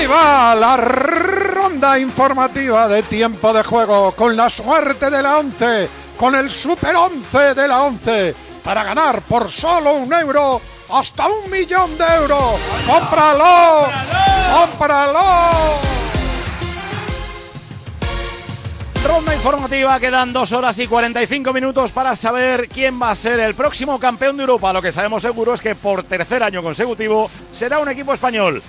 Ahí va la ronda informativa de tiempo de juego con la suerte de la 11, con el super 11 de la 11, para ganar por solo un euro hasta un millón de euros. ¡Cómpralo! ¡Cómpralo! Ronda informativa, quedan dos horas y 45 minutos para saber quién va a ser el próximo campeón de Europa. Lo que sabemos seguro es que por tercer año consecutivo será un equipo español.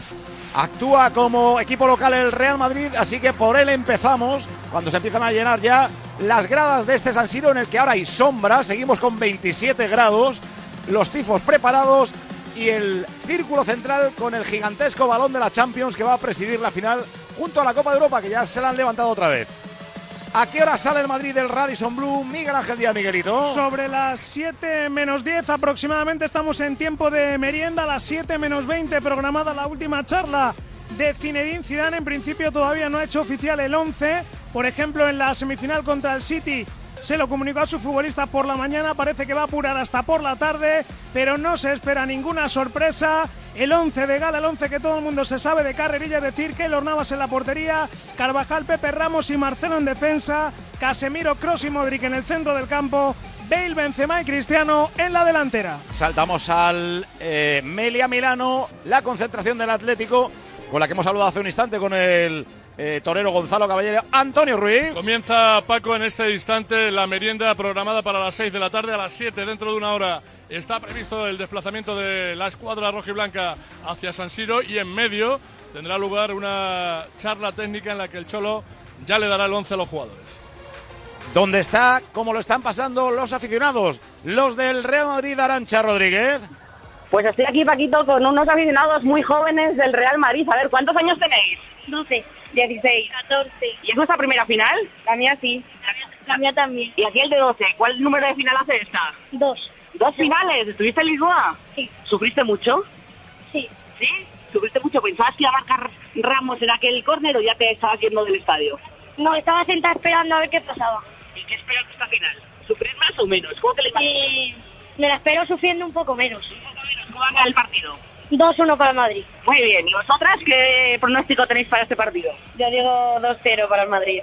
Actúa como equipo local el Real Madrid, así que por él empezamos cuando se empiezan a llenar ya las gradas de este San Siro en el que ahora hay sombra. Seguimos con 27 grados, los tifos preparados y el círculo central con el gigantesco balón de la Champions que va a presidir la final junto a la Copa de Europa que ya se la han levantado otra vez. ¿A qué hora sale el Madrid del Radisson Blue? Miguel Ángel Díaz, Miguelito. Sobre las 7 menos 10 aproximadamente estamos en tiempo de merienda. Las 7 menos 20 programada la última charla de Zinedine Zidane. En principio todavía no ha hecho oficial el 11. Por ejemplo, en la semifinal contra el City se lo comunicó a su futbolista por la mañana, parece que va a apurar hasta por la tarde, pero no se espera ninguna sorpresa. El 11 de gala, el 11 que todo el mundo se sabe de carrerilla, es decir, que Navas en la portería, Carvajal, Pepe Ramos y Marcelo en defensa, Casemiro, Cross y Modric en el centro del campo, Bale, Benzema y Cristiano en la delantera. Saltamos al eh, Melia Milano, la concentración del Atlético, con la que hemos hablado hace un instante con el eh, torero Gonzalo Caballero, Antonio Ruiz. Comienza Paco en este instante la merienda programada para las 6 de la tarde a las 7 dentro de una hora. Está previsto el desplazamiento de la escuadra roja y blanca hacia San Siro y en medio tendrá lugar una charla técnica en la que el Cholo ya le dará el 11 a los jugadores. ¿Dónde está? ¿Cómo lo están pasando los aficionados? Los del Real Madrid, Arancha Rodríguez. Pues estoy aquí, Paquito, con unos aficionados muy jóvenes del Real Madrid. A ver, ¿cuántos años tenéis? 12. 16. 14. ¿Y es vuestra primera final? La mía sí. La mía también. ¿Y aquí el de 12? ¿Cuál número de final hace esta? Dos. ¿Dos finales? ¿Estuviste en Lisboa? Sí. ¿Sufriste mucho? Sí. ¿Sí? ¿Sufriste mucho? ¿Pensabas que iba a marcar Ramos en aquel córner o ya te estabas yendo del estadio? No, estaba sentada esperando a ver qué pasaba. ¿Y qué esperas esta final? ¿Sufrir más o menos? ¿Cómo te le Y me la espero sufriendo un poco menos. Un poco menos. ¿Cómo va a el partido? 2-1 para el Madrid. Muy bien. ¿Y vosotras qué pronóstico tenéis para este partido? Yo digo 2-0 para el Madrid.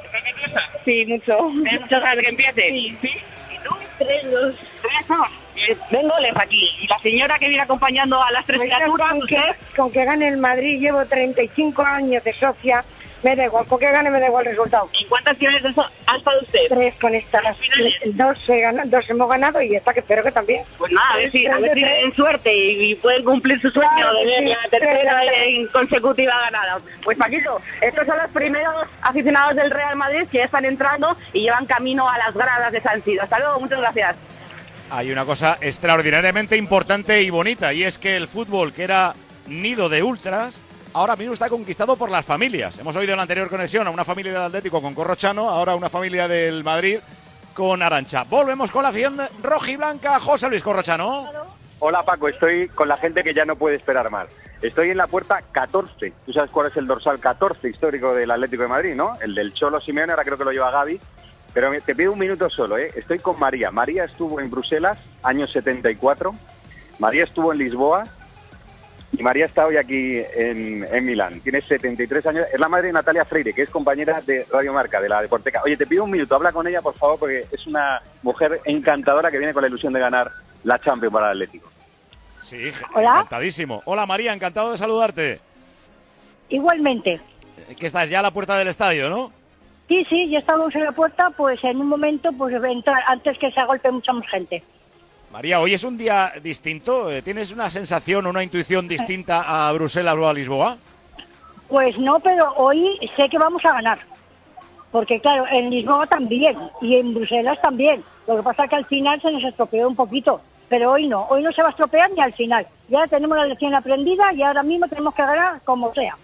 Sí, mucho. ¿Tienes muchas ganas de que empiece? Sí. ¿Sí? ¿Y tú? 3-2. ¿Tres Ven goles aquí. Y la señora que viene acompañando a las tres criaturas... Con que, con que gane el Madrid, llevo 35 años de socia, me da igual, con que gane me da igual el resultado. ¿Y cuántas finales de eso ha estado usted? Tres con estas, finales? dos, he ganado, dos hemos ganado y esta que espero que también. Pues nada, a ver si, a ver si tienen suerte y, y pueden cumplir su sueño Claro de que ver sí. la tercera en consecutiva ganada. Pues Paquito, estos son los primeros aficionados del Real Madrid que ya están entrando y llevan camino a las gradas de San Siro. Hasta luego, muchas gracias. Hay una cosa extraordinariamente importante y bonita, y es que el fútbol, que era nido de ultras, ahora mismo está conquistado por las familias. Hemos oído en la anterior conexión a una familia del Atlético con Corrochano, ahora una familia del Madrid con Arancha. Volvemos con la acción roja y blanca, José Luis Corrochano. Hola Paco, estoy con la gente que ya no puede esperar más. Estoy en la puerta 14. Tú sabes cuál es el dorsal 14 histórico del Atlético de Madrid, ¿no? El del Cholo Simeone, ahora creo que lo lleva Gaby. Pero te pido un minuto solo, ¿eh? Estoy con María. María estuvo en Bruselas, año 74. María estuvo en Lisboa. Y María está hoy aquí en, en Milán. Tiene 73 años. Es la madre de Natalia Freire, que es compañera de Radio Marca, de la Deporteca. Oye, te pido un minuto. Habla con ella, por favor, porque es una mujer encantadora que viene con la ilusión de ganar la Champions para el Atlético. Sí, Hola. encantadísimo. Hola María, encantado de saludarte. Igualmente. Eh, Que estás ya a la puerta del estadio, ¿no? Sí, sí, ya estamos en la puerta, pues en un momento, pues entrar antes que se agolpe mucha más gente. María, hoy es un día distinto. eh, ¿Tienes una sensación o una intuición distinta a Bruselas o a Lisboa? Pues no, pero hoy sé que vamos a ganar. Porque claro, en Lisboa también y en Bruselas también. Lo que pasa es que al final se nos estropeó un poquito. Pero hoy no, hoy no se va a estropear ni al final. Ya tenemos la lección aprendida y ahora mismo tenemos que ganar como sea.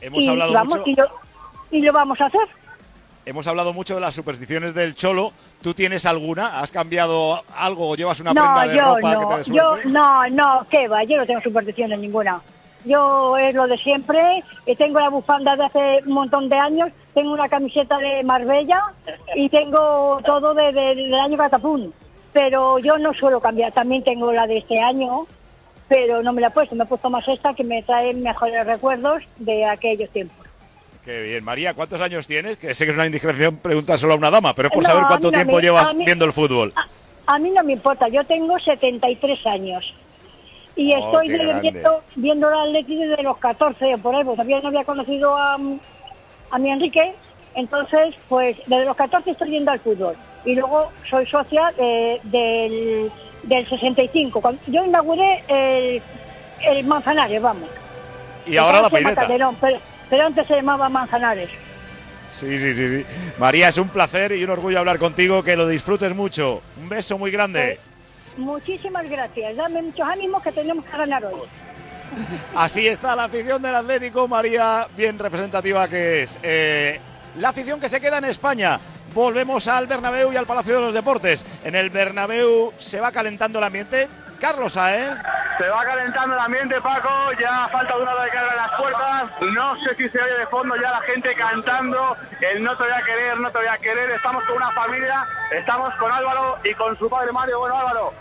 Hemos y, hablado vamos, mucho. y, lo, y lo vamos a hacer. Hemos hablado mucho de las supersticiones del cholo. ¿Tú tienes alguna? ¿Has cambiado algo o llevas una no, prenda de yo ropa que te no, yo no, no, qué va, yo no tengo supersticiones ninguna. Yo es lo de siempre, y tengo la bufanda de hace un montón de años, tengo una camiseta de Marbella y tengo todo de- de- del año Catapún. Pero yo no suelo cambiar, también tengo la de este año pero no me la he puesto, me he puesto más esta que me trae mejores recuerdos de aquellos tiempos. Qué bien. María, ¿cuántos años tienes? Que sé que es una indiscreción preguntar solo a una dama, pero es por No, saber a cuánto no tiempo me- llevas a mí- viendo el fútbol. A mí no me importa, yo tengo 73 años. Y Oh, estoy viendo, viendo el Atleti desde los 14 o por ahí, pues todavía no había conocido a, a mi Enrique. Entonces, pues desde los 14 estoy viendo al fútbol. Y luego soy socia eh, del, del 65. Cuando, yo inauguré el, el Manzanares, vamos. Y ahora la Estaba pero, antes se llamaba Manzanares. Sí, sí, sí, sí. María, es un placer y un orgullo hablar contigo, que lo disfrutes mucho. Un beso muy grande. Muchísimas gracias. Dame muchos ánimos que tenemos que ganar hoy. Así está la afición del Atlético, María, bien representativa que es. Eh, la afición que se queda en España. Volvemos al Bernabéu y al Palacio de los Deportes. En el Bernabéu se va calentando el ambiente. Carlos Saez. Se va calentando el ambiente, Paco. Ya falta una hora de que abran las puertas. No sé si se oye de fondo ya la gente cantando. El no te voy a querer, no te voy a querer. Estamos con una familia. Estamos con Álvaro y con su padre Mario. Bueno, Álvaro.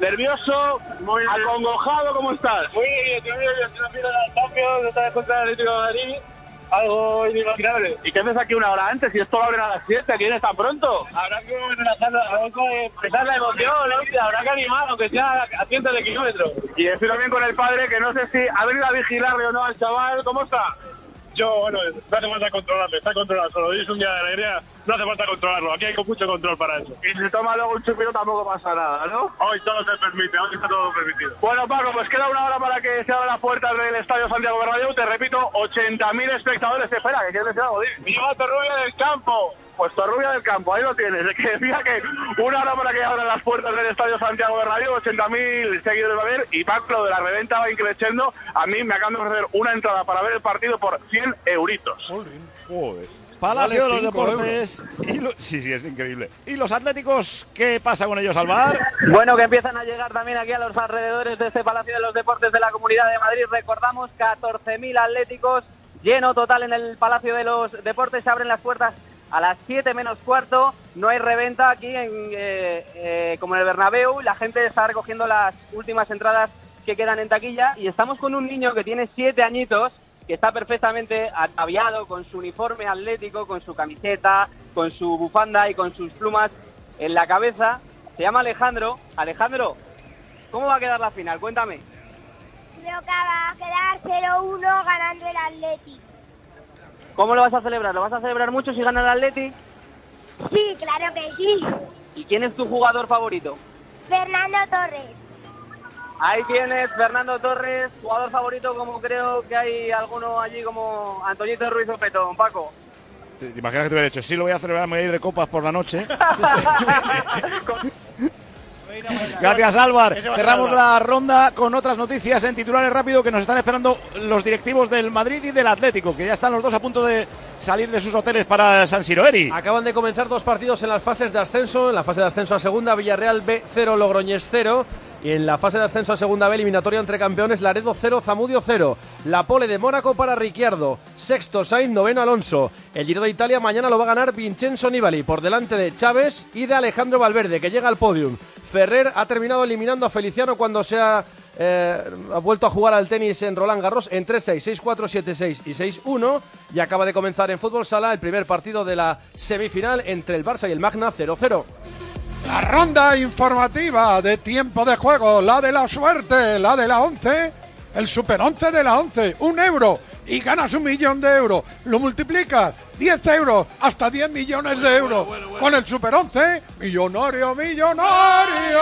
Nervioso, muy acongojado, ¿cómo estás? Muy bien, tío, bien, final de la Champions, otra vez contra el Atlético de Madrid, algo inimaginable. ¿Y qué haces aquí una hora antes? Si esto lo abren a las 7, ¿quién tan pronto? Habrá que expresar la emoción, ¿no? habrá que animar, aunque sea a cientos de kilómetros. Y estoy también con el padre, que no sé si ha venido a vigilarle o no al chaval. ¿Cómo está? Yo, bueno, no hace falta controlarlo, está controlado solo. Hoy es un día de alegría, no hace falta controlarlo, aquí hay mucho control para eso. Y si toma luego un chupito tampoco pasa nada, ¿no? Hoy todo se permite, hoy está todo permitido. Bueno, Paco, pues queda una hora para que se abra la puerta del Estadio Santiago Bernabéu. Te repito, 80.000 espectadores. Espera, que quieres decir algo. ¡Viva Torrubia del campo! Pues Torrubia del Campo, ahí lo tienes. Es que decía que una hora para que abran las puertas del Estadio Santiago Bernabéu, 80.000 seguidores va a haber. Y Paco, lo de la reventa va increciendo. A mí me acaban de ofrecer una entrada para ver el partido por 100 euritos. Joder. Palacio de los Deportes. Y lo- Sí, sí, es increíble. ¿Y los Atléticos qué pasa con ellos al bar? Bueno, que empiezan a llegar también aquí a los alrededores de este Palacio de los Deportes de la Comunidad de Madrid. Recordamos 14.000 atléticos, lleno total en el Palacio de los Deportes. Se abren las puertas a las 7 menos cuarto. No hay reventa aquí en, eh, eh, como en el Bernabéu. La gente está recogiendo las últimas entradas que quedan en taquilla. Y estamos con un niño que tiene 7 añitos que está perfectamente ataviado con su uniforme atlético, con su camiseta, con su bufanda y con sus plumas en la cabeza. Se llama Alejandro. Alejandro, ¿cómo va a quedar la final? Cuéntame. Creo que va a quedar 0-1 ganando el Atleti. ¿Cómo lo vas a celebrar? ¿Lo vas a celebrar mucho si gana el Atleti? Sí, claro que sí. ¿Y quién es tu jugador favorito? Fernando Torres. Ahí tienes Fernando Torres, jugador favorito, como creo que hay alguno allí como Antoñito Ruiz o Petón, Paco. ¿Te imaginas que te hubiera dicho? Sí, lo voy a celebrar, me voy a ir de copas por la noche. Gracias, Álvaro. Cerramos la ronda con otras noticias en titulares rápido que nos están esperando los directivos del Madrid y del Atlético, que ya están los dos a punto de salir de sus hoteles para San Siro. Eri. Acaban de comenzar dos partidos en las fases de ascenso. En la fase de ascenso a segunda, Villarreal B0, Logroñés 0. Y en la fase de ascenso a segunda B, eliminatoria entre campeones, Laredo 0, Zamudio 0. La pole de Mónaco para Ricciardo. Sexto Sainz, noveno Alonso. El Giro de Italia mañana lo va a ganar Vincenzo Nibali por delante de Chávez y de Alejandro Valverde, que llega al podium. Ferrer ha terminado eliminando a Feliciano cuando se ha, eh, ha vuelto a jugar al tenis en Roland Garros en 3-6, 6-4, 7-6 y 6-1. Y acaba de comenzar en fútbol sala el primer partido de la semifinal entre el Barça y el Magna 0-0. La ronda informativa de tiempo de juego, la de la suerte, la de la 11, el super 11 de la 11, un euro y ganas un millón de euros. Lo multiplicas, 10 euros, hasta 10 millones de euros. Con el super 11, millonario, millonario.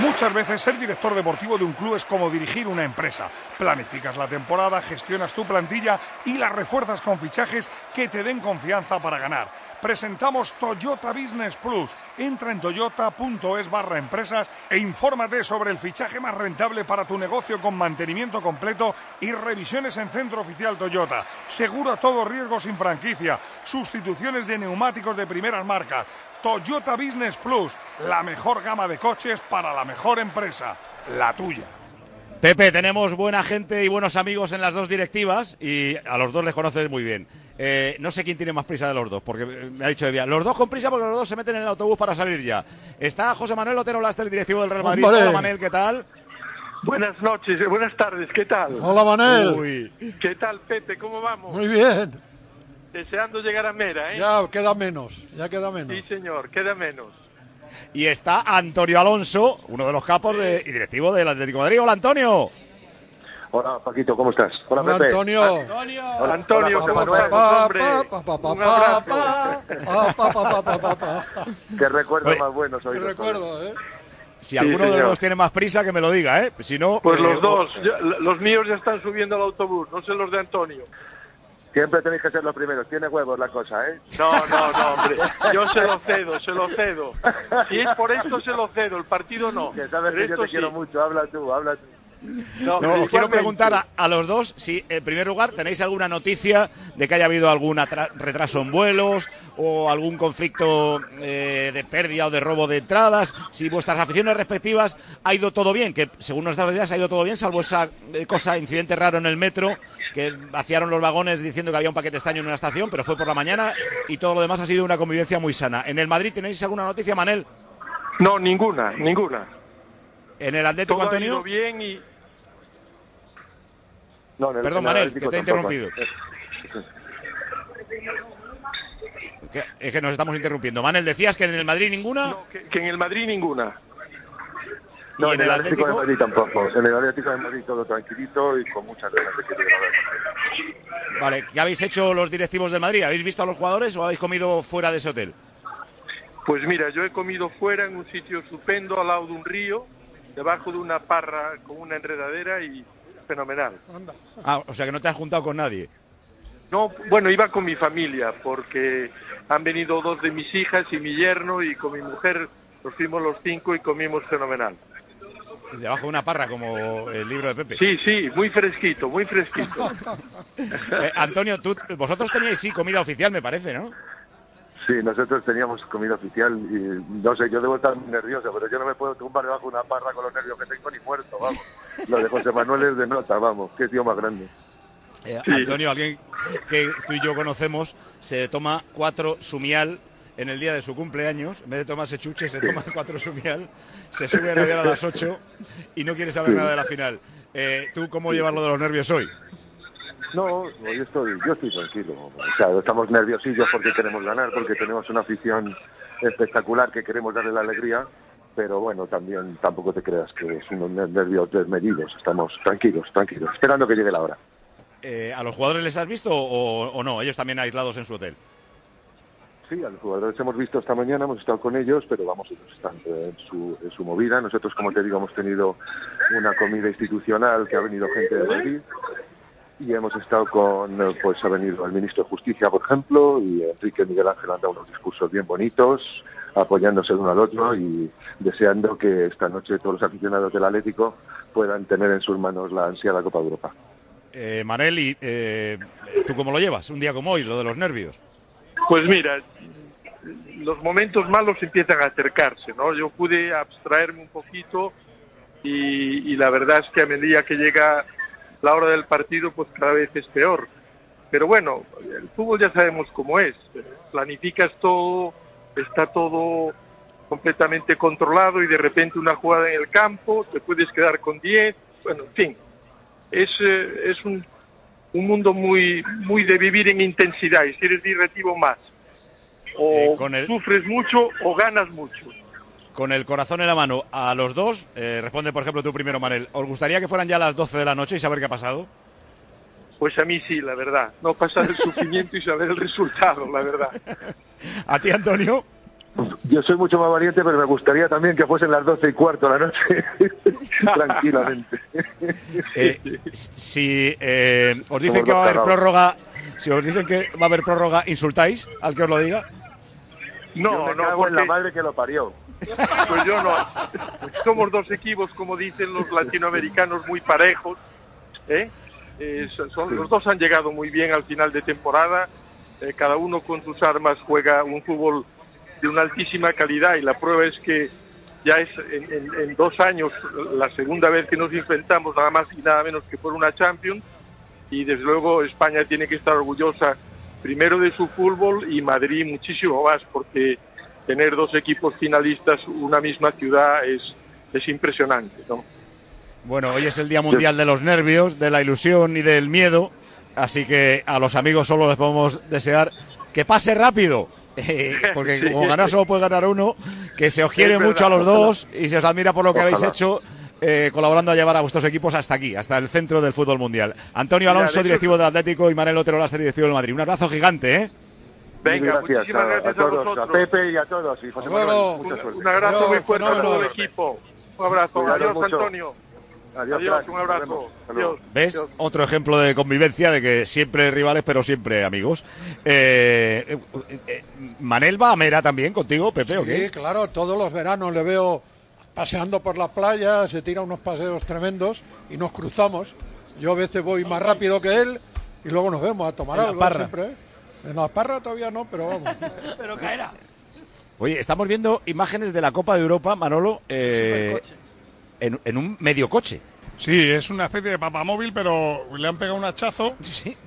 Muchas veces ser director deportivo de un club es como dirigir una empresa. Planificas la temporada, gestionas tu plantilla y la refuerzas con fichajes que te den confianza para ganar. Presentamos Toyota Business Plus. Entra en toyota.es barra empresas e infórmate sobre el fichaje más rentable para tu negocio con mantenimiento completo y revisiones en centro oficial Toyota. Seguro a todo riesgo sin franquicia. Sustituciones de neumáticos de primeras marcas. Toyota Business Plus, la mejor gama de coches para la mejor empresa, la tuya. Pepe, tenemos buena gente y buenos amigos en las dos directivas y a los dos les conoces muy bien. Eh, no sé quién tiene más prisa de los dos, porque eh, me ha dicho Evia. Los dos con prisa porque los dos se meten en el autobús para salir ya. Está José Manuel Otero Lastra, el directivo del Real Madrid. Hombre. Hola, Manel, ¿qué tal? Buenas noches, eh, buenas tardes, ¿qué tal? Hola, Manel. Uy. ¿Qué tal, Pepe? ¿Cómo vamos? Muy bien. Deseando llegar a Mera, ¿eh? Ya queda menos, ya queda menos. Sí, señor, queda menos. Y está Antonio Alonso, uno de los capos de, y directivo del Atlético de Madrid. Hola, Antonio. Hola, Paquito, ¿cómo estás? Hola, Hola, Pepe. Antonio. Hola, Antonio. Qué recuerdos Oye, más buenos hoy. Qué recuerdo, ¿eh? Si Sí, alguno de los dos tiene más prisa, que me lo diga, ¿eh? Si no. Pues eh, los dos, ya- los míos ya están subiendo al autobús, no sé los de Antonio. Siempre tenéis que ser los primeros. Tiene huevos la cosa, ¿eh? No, no, no, hombre. Yo se lo cedo, se lo cedo. Si es por esto, se lo cedo. El partido no. Que sabes que yo te quiero mucho. Habla tú, habla tú. No, No, os quiero preguntar a, a los dos si, en primer lugar, tenéis alguna noticia de que haya habido algún retraso en vuelos o algún conflicto eh, de pérdida o de robo de entradas. Si vuestras aficiones respectivas ha ido todo bien, que según nuestras ideas ha ido todo bien, salvo esa eh, cosa, incidente raro en el metro, que vaciaron los vagones diciendo que había un paquete estaño en una estación, pero fue por la mañana y todo lo demás ha sido una convivencia muy sana. ¿En el Madrid tenéis alguna noticia, Manel? No, ninguna, ninguna. ¿En el Atlético, Todo ha ido bien y No, en el- Perdón, en el Manel, que te he interrumpido. Es que nos estamos interrumpiendo. Manel, decías que en el Madrid ninguna. que, que en el Madrid ninguna. No, ¿Y en el Atlético de Madrid tampoco. En el Atlético de Madrid todo tranquilito y con muchas ganas de que llegue. Vale, ¿qué habéis hecho los directivos del Madrid? ¿Habéis visto a los jugadores o habéis comido fuera de ese hotel? Pues mira, yo he comido fuera en un sitio estupendo al lado de un río, debajo de una parra con una enredadera y fenomenal. Ah, o sea que no te has juntado con nadie. No, bueno, iba con mi familia porque han venido dos de mis hijas y mi yerno y con mi mujer nos fuimos los cinco y comimos fenomenal. Debajo de una parra, como el libro de Pepe. Sí, sí, muy fresquito, muy fresquito. Eh, Antonio, tú, vosotros teníais sí comida oficial, me parece, ¿no? Sí, nosotros teníamos comida oficial y no sé, yo debo estar muy nervioso, pero yo no me puedo tumbar debajo de una parra con los nervios que tengo ni muerto, vamos. Lo de José Manuel es de nota, vamos, qué tío más grande. Eh, Antonio, alguien que tú y yo conocemos, se toma cuatro sumial en el día de su cumpleaños. En vez de tomarse chuche, se toma cuatro sumial, se sube al avión a las 8 y no quiere saber Sí. nada de la final. Eh, ¿Tú cómo llevas lo de los nervios hoy? No, yo estoy, yo estoy tranquilo. O sea, estamos nerviosillos porque queremos ganar, porque tenemos una afición espectacular que queremos darle la alegría, pero bueno, también tampoco te creas que es unos ner- nervios desmedidos. Estamos tranquilos, tranquilos, esperando que llegue la hora. Eh, ¿A los jugadores les has visto o, o no? Ellos también aislados en su hotel. Sí, a los jugadores hemos visto esta mañana, hemos estado con ellos, pero vamos, ellos están en su, en su movida. Nosotros, como te digo, hemos tenido una comida institucional que ha venido gente de Madrid y hemos estado con, eh, pues ha venido el ministro de Justicia, por ejemplo, y Enrique Miguel Ángel han dado unos discursos bien bonitos, apoyándose el uno al otro y deseando que esta noche todos los aficionados del Atlético puedan tener en sus manos la ansiada Copa de Europa. Eh, Manel, ¿y, eh, ¿tú cómo lo llevas? Un día como hoy, lo de los nervios. Pues mira, los momentos malos empiezan a acercarse, ¿no? Yo pude abstraerme un poquito y, y la verdad es que a medida que llega la hora del partido, pues cada vez es peor. Pero bueno, el fútbol ya sabemos cómo es. Planificas todo, está todo completamente controlado y de repente una jugada en el campo, te puedes quedar con 10, bueno, en fin. Es, eh, es un, un mundo muy, muy de vivir en intensidad y si eres directivo más. O Eh, con el- sufres mucho o ganas mucho. Con el corazón en la mano, a los dos, eh, responde por ejemplo tú primero, Manel, ¿os gustaría que fueran ya las 12 de la noche y saber qué ha pasado? Pues a mí sí, la verdad. No pasar el sufrimiento y saber el resultado, la verdad. ¿A ti, Antonio? Yo soy mucho más valiente, pero me gustaría también que fuesen las doce y cuarto de la noche, tranquilamente. Eh, si eh, os dicen Somos que va a haber prórroga, si os dicen que va a haber prórroga, ¿insultáis al que os lo diga? No, Yo me no, cago en la porque- madre que lo parió. Pues yo no. Somos dos equipos, como dicen los latinoamericanos, muy parejos. ¿eh? Eh, son- los dos han llegado muy bien al final de temporada. Eh, cada uno con sus armas juega un fútbol de una altísima calidad y la prueba es que ya es en, en- en dos años la segunda vez que nos enfrentamos, nada más y nada menos que por una Champions. Y desde luego España tiene que estar orgullosa primero de su fútbol y Madrid muchísimo más, porque tener dos equipos finalistas, una misma ciudad, es, es impresionante, ¿no? Bueno, hoy es el Día Mundial de los Nervios, de la ilusión y del miedo, así que a los amigos solo les podemos desear que pase rápido, eh, porque Sí. como ganar solo puede ganar uno, que se os quiere mucho a los dos y se os admira por lo que habéis hecho. eh, colaborando a llevar a vuestros equipos hasta aquí, hasta el centro del fútbol mundial. Antonio Alonso, directivo del Atlético, y Manuel Otero Lastra, directivo del Madrid. Un abrazo gigante, ¿eh? Venga, gracias muchísimas a, gracias a a todos, a vosotros. Pepe y a todos. Y José Manuel, mucha suerte. Un abrazo Adiós, muy fuerte a todo el equipo. Un abrazo. Adiós. Antonio. Adiós, Adiós, un abrazo. Adiós. ¿Ves? Adiós. Otro ejemplo de convivencia, de que siempre rivales, pero siempre amigos. Eh, eh, eh, ¿Manel va a Mera también contigo, Pepe, o Sí, qué? claro, todos los veranos le veo paseando por la playa, se tira unos paseos tremendos y nos cruzamos. Yo a veces voy más rápido que él y luego nos vemos a tomar En la algo parra. siempre. En la parra todavía no, pero vamos. Pero caerá. Oye, estamos viendo imágenes de la Copa de Europa, Manolo, eh, en, en un medio coche. Sí, es una especie de papamóvil, pero le han pegado un hachazo.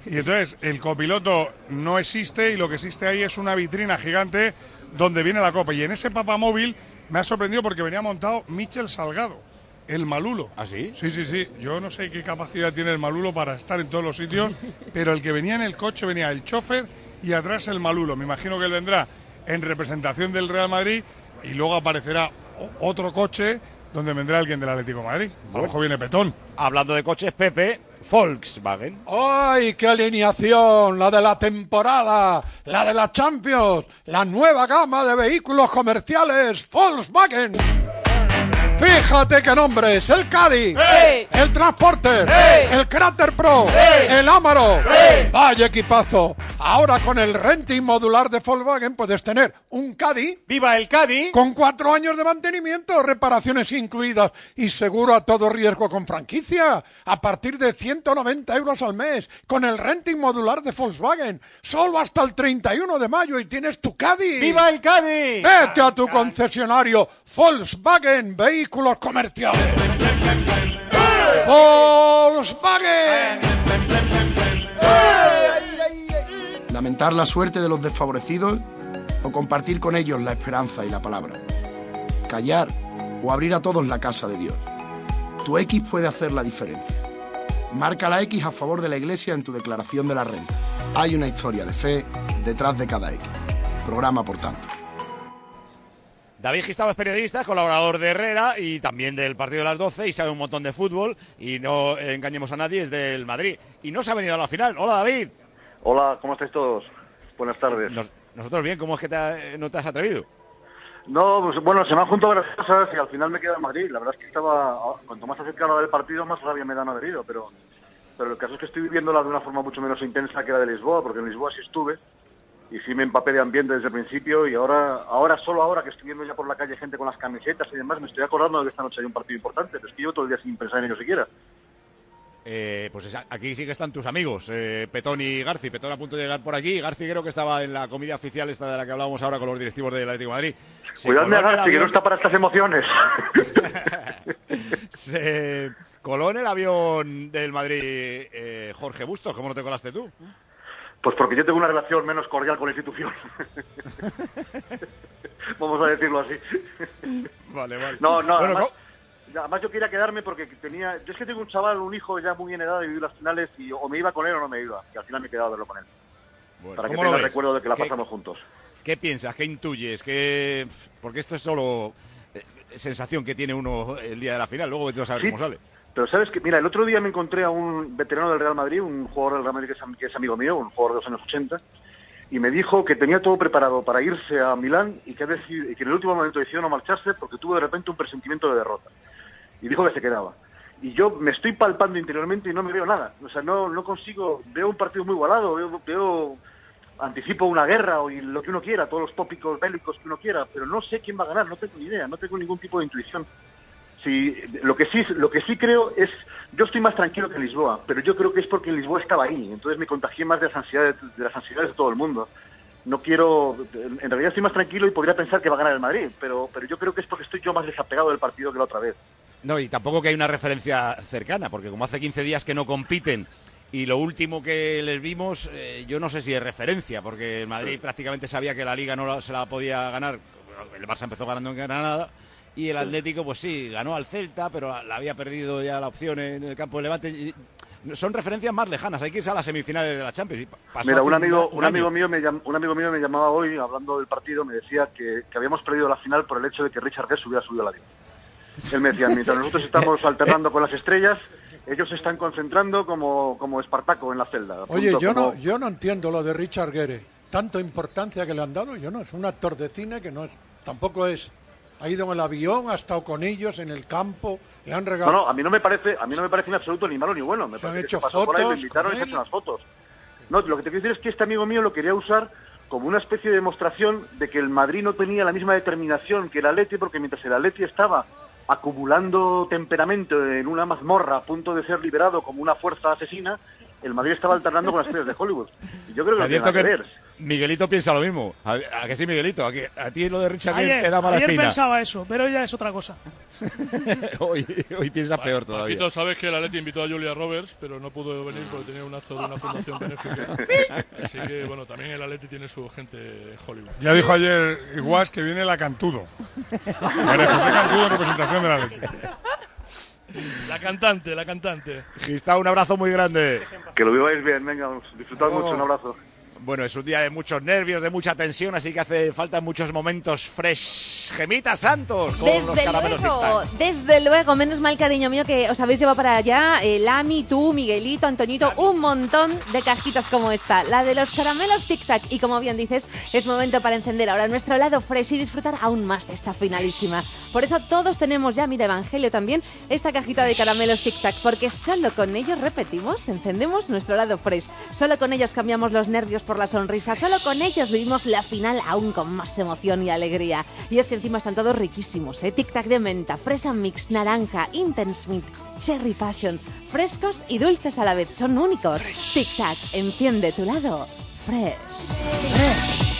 Y entonces el copiloto no existe y lo que existe ahí es una vitrina gigante donde viene la copa. Y en ese papamóvil me ha sorprendido porque venía montado Michel Salgado, el Malulo. ¿Ah, sí? Sí, sí, sí. Yo no sé qué capacidad tiene el Malulo para estar en todos los sitios, pero el que venía en el coche venía el chofer y atrás el Malulo. Me imagino que él vendrá en representación del Real Madrid y luego aparecerá otro coche donde vendrá alguien del Atlético de Madrid. A lo mejor viene Petón. Hablando de coches, Pepe, Volkswagen. ¡Ay, qué alineación! La de la temporada, la de la Champions, la nueva gama de vehículos comerciales Volkswagen. Fíjate qué nombres, el Caddy, ¡Ey! el Transporter, ¡Ey! el Cráter Pro, el Amaro. Vaya equipazo. Ahora con el renting modular de Volkswagen puedes tener un Caddy. ¡Viva el Caddy! Con cuatro años de mantenimiento, reparaciones incluidas y seguro a todo riesgo con franquicia. A partir de 190 euros al mes con el renting modular de Volkswagen. Solo hasta el 31 de mayo y tienes tu Caddy. ¡Viva el Caddy! Vete a tu concesionario Volkswagen Vehículos Comerciales. Volkswagen. Lamentar la suerte de los desfavorecidos o compartir con ellos la esperanza y la palabra. Callar o abrir a todos la casa de Dios. Tu X puede hacer la diferencia. Marca la X a favor de la Iglesia en tu declaración de la renta. Hay una historia de fe detrás de cada X. Programa por tanto. David Gistavo es periodista, colaborador de Herrera y también del partido de las 12 y sabe un montón de fútbol y no engañemos a nadie, es del Madrid. Y no se ha venido a la final. Hola David. Hola, ¿cómo estáis todos? Buenas tardes. Nos- nosotros bien, ¿cómo es que te ha- no te has atrevido? No, pues bueno, se me han juntado varias cosas y al final me quedo en Madrid. La verdad es que estaba, cuanto más acercado del partido, más rabia me da no haber ido, pero, pero el caso es que estoy viviéndola de una forma mucho menos intensa que la de Lisboa, porque en Lisboa sí estuve y sí me empapé de ambiente desde el principio y ahora, ahora solo ahora que estoy viendo ya por la calle gente con las camisetas y demás, me estoy acordando de que esta noche hay un partido importante, pero es que yo todo el día sin pensar en ello siquiera. Eh, pues es- aquí sí que están tus amigos, eh, Petón y Garci. Petón a punto de llegar por aquí. Garci creo que estaba en la comida oficial esta de la que hablábamos ahora con los directivos del Atlético de Madrid. Se Cuidadme a Garci, que no está para estas emociones. Se coló en el avión del Madrid eh, Jorge Bustos. ¿Cómo no te colaste tú? Pues porque yo tengo una relación menos cordial con la institución. Vamos a decirlo así. Vale, vale. No, no, Bueno, además, además yo quería quedarme porque tenía... Yo es que tengo un chaval, un hijo ya muy en edad de vivir las finales y o me iba con él o no me iba. Y al final me he quedado a verlo con él. para que ¿cómo lo tenga el recuerdo de que la ¿Qué- pasamos juntos. ¿Qué piensas? ¿Qué intuyes? ¿Qué... Porque esto es solo eh, sensación que tiene uno el día de la final. Luego vete a Sí, cómo sale. Pero sabes que, mira, el otro día me encontré a un veterano del Real Madrid, un jugador del Real Madrid que es, que es amigo mío, un jugador de los años 80, y me dijo que tenía todo preparado para irse a Milán y que, ha deci- y que en el último momento decidió no marcharse porque tuvo de repente un presentimiento de derrota. Y dijo que se quedaba. Y yo me estoy palpando interiormente y no me veo nada. O sea, no, no consigo, veo un partido muy igualado, veo, veo anticipo una guerra o lo que uno quiera, todos los tópicos bélicos que uno quiera, pero no sé quién va a ganar, no tengo ni idea, no tengo ningún tipo de intuición. Sí, lo que sí, lo que sí creo es, yo estoy más tranquilo que Lisboa, pero yo creo que es porque Lisboa estaba ahí, entonces me contagié más de las ansiedades, de las ansiedades de todo el mundo. No quiero, en en realidad estoy más tranquilo y podría pensar que va a ganar el Madrid, pero, pero yo creo que es porque estoy yo más desapegado del partido que la otra vez. No, y tampoco que hay una referencia cercana, porque como hace 15 días que no compiten Y lo último que les vimos, eh, yo no sé si es referencia, porque el Madrid prácticamente sabía que la Liga no la- se la podía ganar. El Barça empezó ganando en Granada. Y el Atlético, pues sí, ganó al Celta, pero la había perdido ya la opción en el campo de Levante. Y son referencias más lejanas, hay que irse a las semifinales de la Champions. Y Mira, un amigo, un un amigo mío me llam- un amigo mío me llamaba hoy hablando del partido, me decía que, que habíamos perdido la final por el hecho de que Richard Guest hubiera subido a la liga. Él me decía, mientras nosotros estamos alternando con las estrellas, ellos se están concentrando como, como Espartaco en la celda. Oye, yo como- no, yo no entiendo lo de Richard Gere. Tanta importancia que le han dado, yo no. Es un actor de cine que no es, tampoco es. Ha ido en el avión, ha estado con ellos en el campo, le han No, regalado. no, a mí no me parece, a mí no me parece en absoluto ni malo ni bueno. Me Se han parece que hecho se pasó por ahí, fotos invitaron y con se hecho unas fotos. No, lo que te quiero decir es que este amigo mío lo quería usar como una especie de demostración de que el Madrid no tenía la misma determinación que el Atleti, porque mientras el Atleti estaba acumulando temperamento en una mazmorra a punto de ser liberado como una fuerza asesina, el Madrid estaba alternando con las estrellas de Hollywood. Y yo creo que tiene nada que que ver. Miguelito piensa lo mismo. ¿A, a que sí, Miguelito? ¿A, que, a ti lo de Richard Ayer, te da mala ayer espina? pensaba eso, pero ya es otra cosa. hoy, hoy piensas peor todavía. Paquito, sabes que el Atleti invitó a Julia Roberts, pero no pudo venir porque tenía un acto de una fundación benéfica. Así que, bueno, también el Atleti tiene su gente en Hollywood. Ya dijo ayer Iguas que viene la Cantudo. María José Cantudo en representación de la Leti. La cantante, la cantante. Gista, un abrazo muy grande. Que lo viváis bien, venga, disfrutad Oh. mucho, un abrazo. Bueno, es un día de muchos nervios, de mucha tensión, así que hace falta muchos momentos fresh. Gemita Santos con los Desde caramelos luego, desde luego, menos mal, cariño mío, que os habéis llevado para allá, eh, Lami, tú, Miguelito, Antoñito, un montón de cajitas como esta. La de los caramelos Tic Tac. Y como bien dices, es momento para encender ahora nuestro lado fresh y disfrutar aún más de esta finalísima. Por eso todos tenemos ya, mira, Evangelio también, esta cajita de caramelos Tic Tac, porque solo con ellos repetimos, encendemos nuestro lado fresh. Solo con ellos cambiamos los nervios por la sonrisa. Solo con ellos vivimos la final aún con más emoción y alegría. Y es que encima están todos riquísimos, ¿eh? Tic Tac de menta, fresa mix, naranja, intense mint, cherry passion, frescos y dulces a la vez. Son únicos. Tic Tac, enciende tu lado fresh.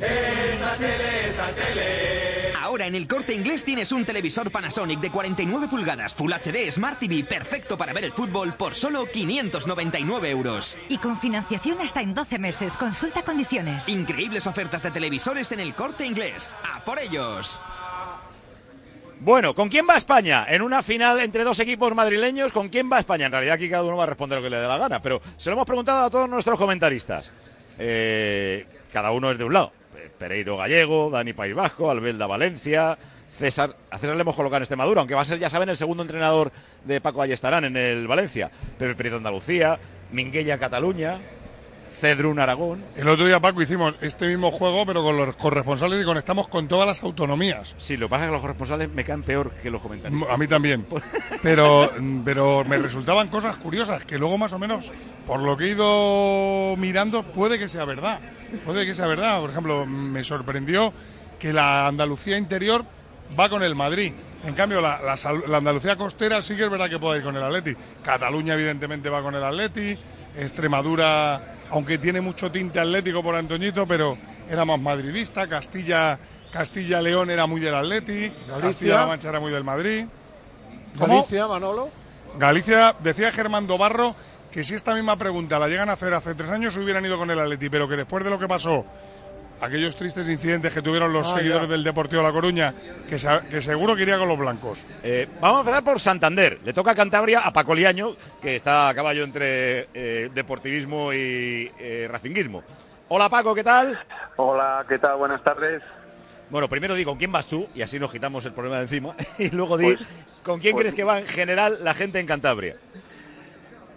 Esa tele, esa tele. Ahora en el corte inglés tienes un televisor Panasonic de 49 pulgadas Full HD Smart TV perfecto para ver el fútbol por solo 599 euros. Y con financiación hasta en 12 meses. Consulta condiciones. Increíbles ofertas de televisores en el corte inglés. ¡A por ellos! Bueno, ¿con quién va España? En una final entre dos equipos madrileños, ¿con quién va España? En realidad aquí cada uno va a responder lo que le dé la gana, pero se lo hemos preguntado a todos nuestros comentaristas. Eh, cada uno es de un lado. Pereiro Gallego, Dani País Vasco, Albelda Valencia, César. A César le hemos colocado en Extremadura, aunque va a ser, ya saben, el segundo entrenador de Paco Ayestarán en el Valencia. Pepe Prieto Andalucía, Minguella Cataluña, Cedrún Aragón. El otro día, Paco, hicimos este mismo juego, pero con los corresponsales y conectamos con todas las autonomías. Sí, lo que pasa es que los corresponsales me caen peor que los comentaristas. A mí también. Pero, pero me resultaban cosas curiosas que luego más o menos, por lo que he ido mirando, puede que sea verdad. Puede que sea verdad. Por ejemplo, me sorprendió que la Andalucía interior va con el Madrid. En cambio, la, la Andalucía costera sí que es verdad que puede ir con el Atleti. Cataluña, evidentemente, va con el Atleti. Extremadura, aunque tiene mucho tinte atlético por Antoñito, pero era más madridista. Castilla, Castilla-León era muy del Atleti. Castilla-La Mancha era muy del Madrid. ¿Cómo? Galicia, Manolo. Galicia, decía Germán Dobarro que si esta misma pregunta la llegan a hacer hace tres años hubieran ido con el Atleti, pero que después de lo que pasó, aquellos tristes incidentes que tuvieron los Ah, seguidores ya. del Deportivo La Coruña, que, sa- que seguro que iría con los blancos. Eh, vamos a empezar por Santander. Le toca a Cantabria a Paco Liaño, que está a caballo entre eh, deportivismo y eh, racinguismo. Hola Paco, ¿qué tal? Hola, ¿qué tal? Buenas tardes. Bueno, primero di con quién vas tú y así nos quitamos el problema de encima. Y luego di Pues- con quién pues- crees que va en general la gente en Cantabria.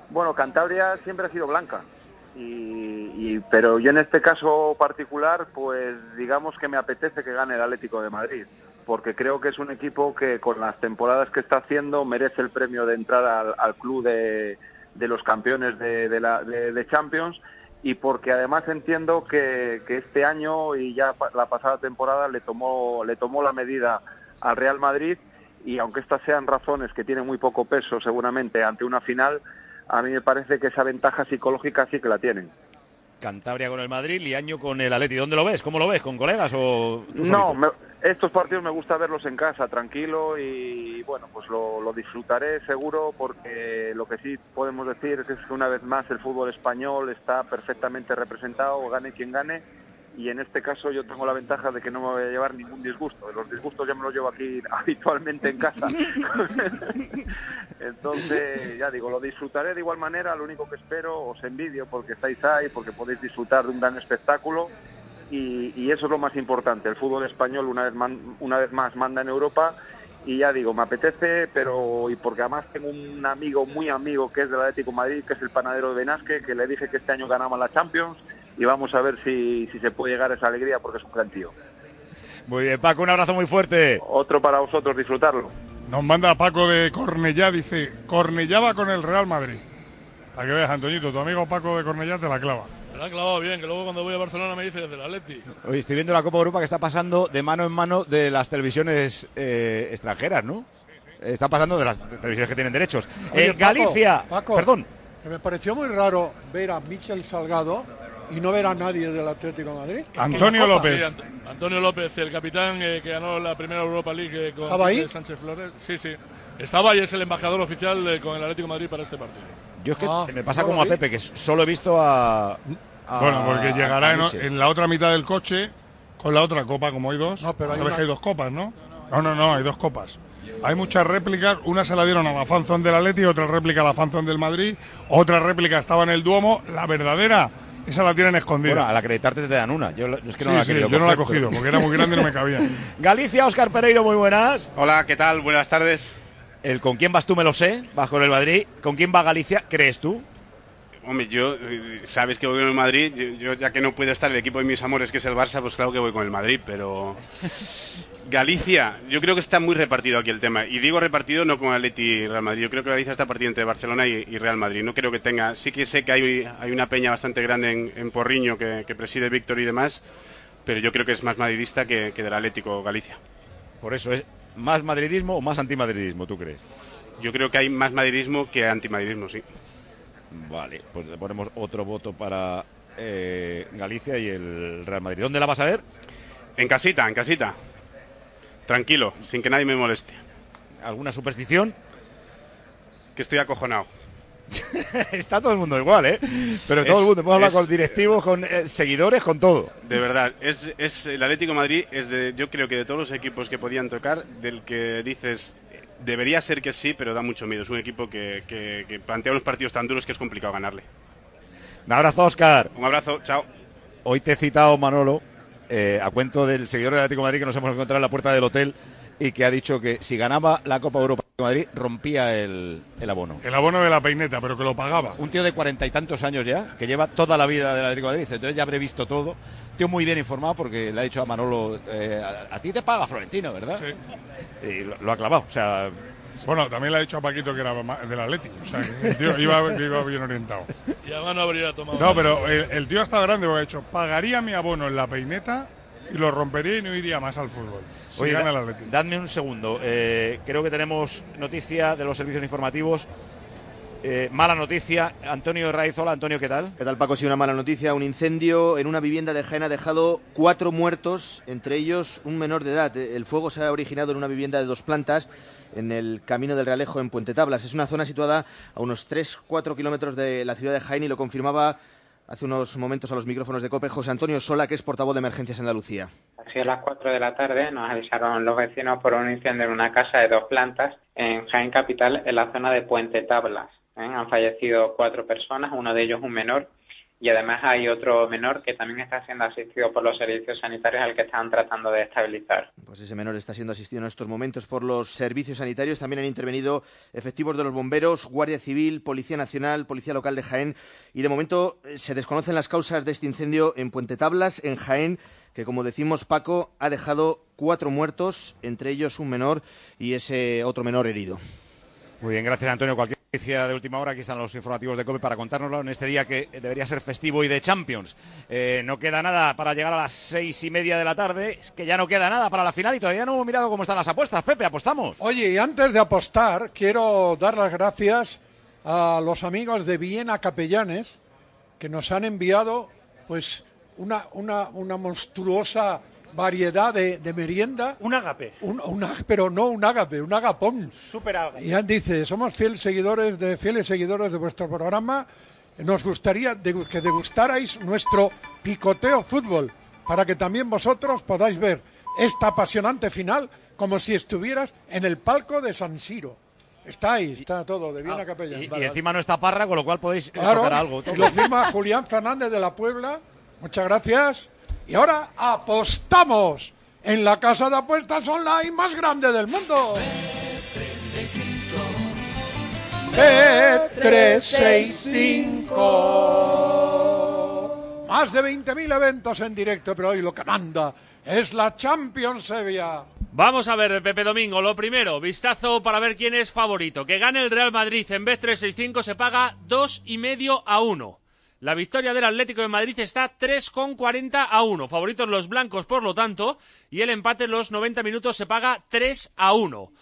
Bueno, Cantabria siempre ha sido blanca. Y, y- pero yo en este caso particular, pues digamos que me apetece que gane el Atlético de Madrid, porque creo que es un equipo que con las temporadas que está haciendo merece el premio de entrar al, al club de, de los campeones de, de la, de- Champions y porque además entiendo que, que este año y ya la pasada temporada le tomó, le tomó la medida al Real Madrid y aunque estas sean razones que tienen muy poco peso seguramente ante una final, a mí me parece que esa ventaja psicológica sí que la tienen. Cantabria con el Madrid, Liaño con el Atleti. ¿Dónde lo ves? ¿Cómo lo ves? ¿Con colegas o tú No, me- Estos partidos me gusta verlos en casa, tranquilo y bueno, pues lo, lo disfrutaré seguro porque lo que sí podemos decir es que una vez más el fútbol español está perfectamente representado, gane quien gane y en este caso yo tengo la ventaja de que no me voy a llevar ningún disgusto. Los disgustos ya me los llevo aquí habitualmente en casa. Entonces, ya digo, lo disfrutaré de igual manera. Lo único que espero, os envidio porque estáis ahí, porque podéis disfrutar de un gran espectáculo. Y, eso es lo más importante. El fútbol español una vez, man- una vez más manda en Europa. Y ya digo, me apetece, pero y porque además tengo un amigo muy amigo que es del Atlético de Madrid, que es el panadero de Benasque, que le dije que este año ganamos la Champions y vamos a ver si, si se puede llegar a esa alegría porque es un gran tío. Muy bien, Paco, un abrazo muy fuerte. Otro para vosotros, disfrutarlo. Nos manda Paco de Cornellá, dice, Cornellá va con el Real Madrid. Para que veas, Antoñito, tu amigo Paco de Cornellá te la clava. Me la ha clavado bien, que luego cuando voy a Barcelona me dice desde el Atleti. Hoy estoy viendo la Copa Europa que está pasando de mano en mano de las televisiones eh, extranjeras, ¿no? Está pasando de las televisiones que tienen derechos. Oye, en Galicia, Paco, Paco, perdón. me pareció muy raro ver a Michel Salgado y no ver a nadie del Atlético de Madrid. Antonio López. Sí, Ant- Antonio López, el capitán eh, que ganó la primera Europa League eh, con ¿Estaba ahí? Sánchez Flores. Sí, sí. Estaba y es el embajador oficial eh, con el Atlético de Madrid para este partido. Yo es que Ah, me pasa no como a. Pepe, que solo he visto a. a- Bueno, porque llegará en, la otra mitad del coche con la otra copa, como hay dos. No, pero una- hay dos copas, ¿no? No, no, no, hay dos copas. Hay muchas réplicas. Una se la dieron a la fanzón del Atleti, otra réplica a la fanzón del Madrid, otra réplica estaba en el Duomo. La verdadera, esa la tienen escondida. Bueno, al acreditarte te dan una. Yo, yo es que no Sí, la he sí, yo no la he cogido porque era muy grande y no me cabía. Galicia, Oscar Pereiro, muy buenas. Hola, ¿qué tal? Buenas tardes. El con quién vas tú me lo sé, vas con el Madrid. ¿Con quién va Galicia? ¿Crees tú? Hombre, yo, eh, sabes que voy con el Madrid. Yo, yo, ya que no puedo estar el equipo de mis amores, que es el Barça, pues claro que voy con el Madrid, pero. Galicia, yo creo que está muy repartido aquí el tema. Y digo repartido no con Atleti y Real Madrid. Yo creo que Galicia está partido entre Barcelona y, y Real Madrid. No creo que tenga. Sí que sé que hay, hay una peña bastante grande en, en Porriño que, que preside Víctor y demás, pero yo creo que es más madridista que, que del Atlético Galicia. Por eso, ¿es más madridismo o más antimadridismo, tú crees? Yo creo que hay más madridismo que antimadridismo, sí. Vale, pues le ponemos otro voto para eh, Galicia y el Real Madrid. ¿Dónde la vas a ver? En casita, en casita. Tranquilo, sin que nadie me moleste. ¿Alguna superstición? Que estoy acojonado. Está todo el mundo igual, ¿eh? Pero Es- todo el mundo, hemos hablado es- con directivos, con eh, seguidores, con todo. De verdad, es, es el Atlético de Madrid, es de, yo creo que de todos los equipos que podían tocar, del que dices, debería ser que sí, pero da mucho miedo. Es un equipo que, que, que plantea unos partidos tan duros que es complicado ganarle. Un abrazo, Oscar. Un abrazo, chao. Hoy te he citado, Manolo, eh, a cuento del seguidor del Atlético de Madrid que nos hemos encontrado en la puerta del hotel y que ha dicho que si ganaba la Copa Europa de Madrid rompía el, el abono. El abono de la peineta, pero que lo pagaba. Un tío de cuarenta y tantos años ya, que lleva toda la vida del Atlético de Madrid, entonces ya habré visto todo. Tío muy bien informado porque le ha dicho a Manolo, eh, a, a ti te paga Florentino, ¿verdad? Sí. Y lo, lo ha clavado, o sea... Bueno, también le ha dicho a Paquito que era del Atlético. O sea, que el tío iba, iba bien orientado. Y además no habría tomado. No, pero el, el tío ha estado grande porque ha dicho, pagaría mi abono en la peineta y lo rompería y no iría más al fútbol. Si Oye, gana el da- Atlético. dadme un segundo. Eh, creo que tenemos noticia de los servicios informativos. Eh, mala noticia. Antonio Raizola. Antonio, ¿qué tal? ¿Qué tal, Paco? Sí, una mala noticia. Un incendio en una vivienda de Jaén ha dejado cuatro muertos, entre ellos un menor de edad. El fuego se ha originado en una vivienda de dos plantas en el Camino del Realejo en Puente Tablas. Es una zona situada a unos 3-4 kilómetros de la ciudad de Jaén y lo confirmaba hace unos momentos a los micrófonos de COPE José Antonio Sola, que es portavoz de Emergencias Andalucía. Ha sido las 4 de la tarde, nos avisaron los vecinos por un incendio en una casa de dos plantas en Jaén Capital, en la zona de Puente Tablas. ¿eh? Han fallecido cuatro personas, uno de ellos un menor, y además hay otro menor que también está siendo asistido por los servicios sanitarios al que están tratando de estabilizar. Pues ese menor está siendo asistido en estos momentos por los servicios sanitarios. También han intervenido efectivos de los bomberos, Guardia Civil, Policía Nacional, Policía Local de Jaén. Y de momento eh, se desconocen las causas de este incendio en Puente Tablas, en Jaén, que como decimos Paco, ha dejado cuatro muertos, entre ellos un menor y ese otro menor herido. Muy bien, gracias Antonio. Cualquier noticia de última hora, aquí están los informativos de COPE para contárnoslo en este día que debería ser festivo y de Champions. Eh, no queda nada para llegar a las seis y media de la tarde, es que ya no queda nada para la final y todavía no hemos mirado cómo están las apuestas. Pepe, apostamos. Oye, y antes de apostar, quiero dar las gracias a los amigos de Viena Capellanes que nos han enviado pues una, una, una monstruosa variedad de, de merienda. Un ágape. Un, un pero no un ágape, un agapón. Super ágape. Y dice, somos fieles seguidores de fieles seguidores de vuestro programa. Nos gustaría de- que degustarais nuestro picoteo fútbol para que también vosotros podáis ver esta apasionante final como si estuvieras en el palco de San Siro. Está ahí, está todo, de bien a capella. Ah, Y, encima no está Parra, con lo cual podéis Claro, tocar algo. y lo firma Julián Fernández de la Puebla. Muchas gracias. Y ahora apostamos en la casa de apuestas online más grande del mundo. B365. Más de 20.000 eventos en directo, pero hoy lo que manda es la Champions Sevilla. Vamos a ver, Pepe Domingo, lo primero, vistazo para ver quién es favorito. Que gane el Real Madrid en vez 365 se paga dos y medio a 1. La victoria del Atlético de Madrid está 3,40 a 1. Favoritos los blancos, por lo tanto, y el empate en los 90 minutos se paga 3 a 1.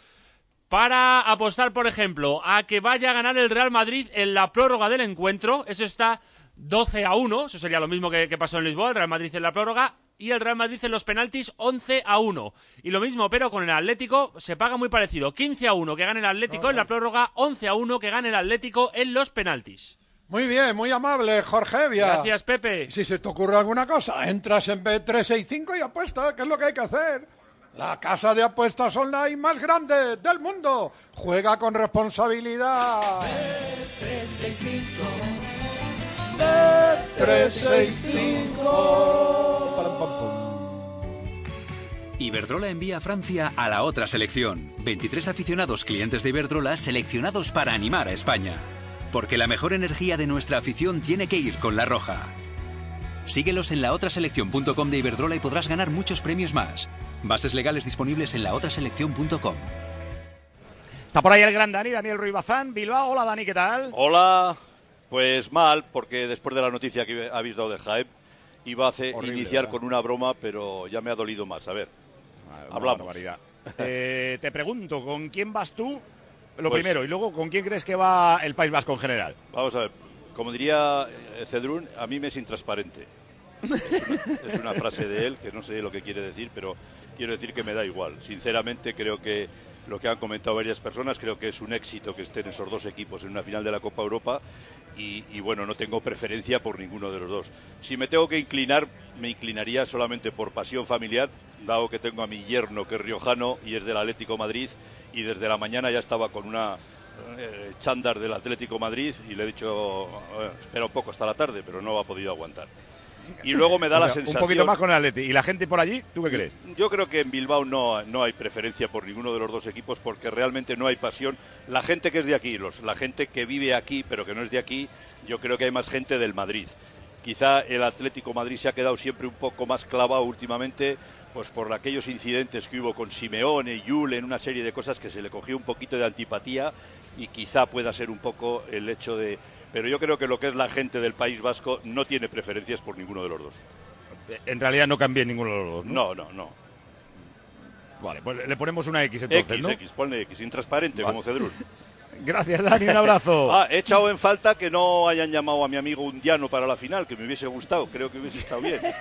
Para apostar, por ejemplo, a que vaya a ganar el Real Madrid en la prórroga del encuentro, eso está 12 a 1, eso sería lo mismo que, que pasó en Lisboa, el Real Madrid en la prórroga, y el Real Madrid en los penaltis 11 a 1. Y lo mismo, pero con el Atlético se paga muy parecido, 15 a 1 que gane el Atlético en la prórroga, 11 a 1 que gane el Atlético en los penaltis. Muy bien, muy amable, Jorge Evia. Gracias, Pepe. Si se te ocurre alguna cosa, entras en B365 y apuesta, que es lo que hay que hacer. La casa de apuestas online más grande del mundo. Juega con responsabilidad. Iberdrola envía a Francia a la otra selección. 23 aficionados clientes de Iberdrola seleccionados para animar a España. Porque la mejor energía de nuestra afición tiene que ir con la roja. Síguelos en laotraselección.com de Iberdrola y podrás ganar muchos premios más. Bases legales disponibles en laotraselección.com. Está por ahí el gran Dani, Daniel Ruiz Bazán, Bilbao. Hola Dani, ¿qué tal? Hola, pues mal, porque después de la noticia que habéis dado de Jaime, iba a hacer- Horrible, iniciar ¿verdad? con una broma, pero ya me ha dolido más. A ver, Una hablamos. Eh, te pregunto, ¿con quién vas tú? Lo Pues- primero, y luego, ¿con quién crees que va el País Vasco en general? Vamos a ver, como diría eh, Cedrún, a mí me es intransparente. Es una, es una frase de él que no sé lo que quiere decir, pero quiero decir que me da igual. Sinceramente, creo que lo que han comentado varias personas, creo que es un éxito que estén esos dos equipos en una final de la Copa Europa y, bueno, no tengo preferencia por ninguno de los dos. Si me tengo que inclinar, me inclinaría solamente por pasión familiar, dado que tengo a mi yerno que es riojano y es del Atlético Madrid y desde la mañana ya estaba con una eh, chándar del Atlético Madrid y le he dicho, "Eh, espera un poco hasta la tarde, pero no ha podido aguantar. Y luego me da O la sensación... Un poquito más con el Atleti. ¿Y la gente por allí? ¿Tú qué crees? Yo creo que en Bilbao no, no hay preferencia por ninguno de los dos equipos porque realmente no hay pasión. La gente que es de aquí, los, la gente que vive aquí pero que no es de aquí, yo creo que hay más gente del Madrid. Quizá el Atlético Madrid se ha quedado siempre un poco más clavado últimamente pues por aquellos incidentes que hubo con Simeone, Yul, en una serie de cosas que se le cogió un poquito de antipatía y quizá pueda ser un poco el hecho de... Pero yo creo que lo que es la gente del País Vasco no tiene preferencias por ninguno de los dos. En realidad no cambia ninguno de los dos, ¿no? No, no, no. Vale, pues le ponemos una X entonces, X, ¿no? X, ponle X, intransparente Vale. como Cedrún. Gracias, Dani, un abrazo. Ah, he echado en falta que no hayan llamado a mi amigo Undiano para la final, que me hubiese gustado, creo que hubiese estado bien.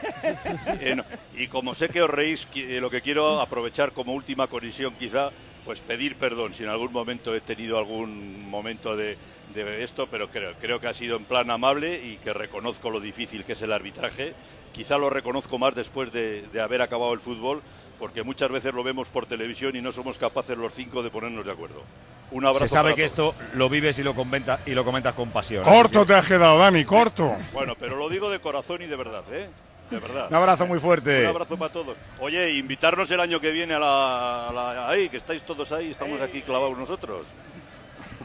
Eh, no, Y como sé que os reís, eh, lo que quiero aprovechar como última colisión quizá, pues pedir perdón si en algún momento he tenido algún momento de, de esto, pero creo, creo que ha sido en plan amable y que reconozco lo difícil que es el arbitraje. Quizá lo reconozco más después de, de haber acabado el fútbol, porque muchas veces lo vemos por televisión y no somos capaces los cinco de ponernos de acuerdo. Un abrazo. Se sabe para que todos. esto lo vives y lo, comenta, y lo comentas con pasión. Corto te has quedado, Dani, corto. Bueno, pero lo digo de corazón y de verdad, ¿eh? De verdad. Un abrazo muy fuerte. Un abrazo para todos. Oye, invitarnos el año que viene a la, a la- ahí, que estáis todos ahí, estamos aquí clavados nosotros.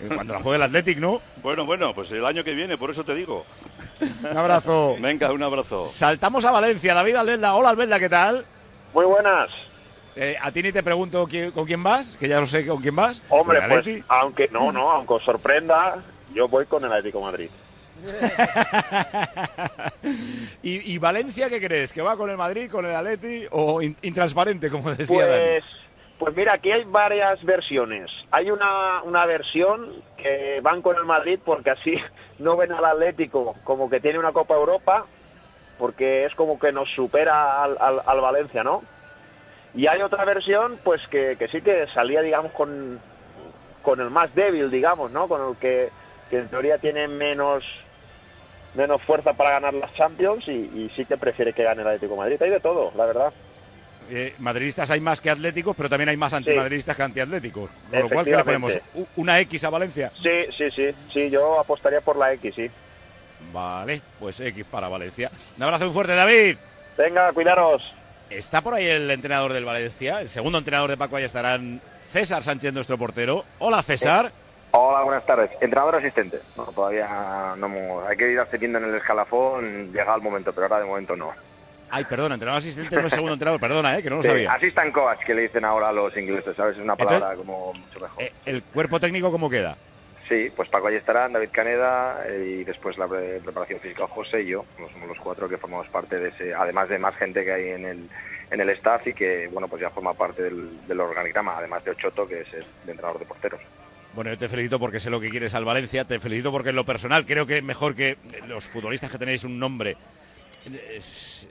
Cuando la juegue el Athletic, ¿no? Bueno, bueno, pues el año que viene, por eso te digo. Un abrazo. Venga, un abrazo. Saltamos a Valencia. David Albelda. Hola, Albelda, ¿qué tal? Muy buenas. Eh, a ti ni te pregunto quién- con quién vas, que ya lo sé con quién vas. Hombre, ¿Con el pues Atleti? aunque no, no, aunque os sorprenda, yo voy con el Atlético de Madrid. ¿Y, y Valencia qué crees? ¿Que va con el Madrid, con el Atleti o in- intransparente, como decía Dani? Pues, mira, aquí hay varias versiones. Hay una, una versión que van con el Madrid porque así no ven al Atlético como que tiene una Copa Europa, porque es como que nos supera al, al- al Valencia, ¿no? Y hay otra versión, pues que, que sí que salía, digamos, con, con el más débil, digamos, ¿no? Con el que, que en teoría tiene menos menos fuerza para ganar las Champions y, sí que prefiere que gane el Atlético Madrid. Hay de todo, la verdad. Eh, madridistas hay más que atléticos, pero también hay más antimadridistas que antiatléticos. Con lo cual, ¿qué le ponemos? ¿U- ¿Una X a Valencia? Sí, sí, sí, sí, yo apostaría por la X, sí. Vale, pues X para Valencia. Un abrazo muy fuerte, David. Venga, cuidaros. Está por ahí el entrenador del Valencia, el segundo entrenador de Paco, ahí estarán César Sánchez, nuestro portero. Hola, César. Hola, buenas tardes. Entrenador asistente. No, todavía no hay que ir ascendiendo en el escalafón, llega el momento, pero ahora de momento no. Ay, perdona, entrenador asistente no es segundo entrenador, perdona, eh, que no lo Sí, sabía. assistant coach, que le dicen ahora a los ingleses, ¿sabes? Es una palabra como mucho mejor. Eh, ¿El cuerpo técnico cómo queda? Sí, pues Paco ahí estarán, David Caneda eh, y después la pre- preparación física José y yo. No somos los cuatro que formamos parte de ese, además de más gente que hay en el, en el staff y que, bueno, pues ya forma parte del, del organigrama, además de Ochoto, que es el entrenador de porteros. Bueno, yo te felicito porque sé lo que quieres al Valencia, te felicito porque en lo personal creo que mejor que los futbolistas que tenéis un nombre,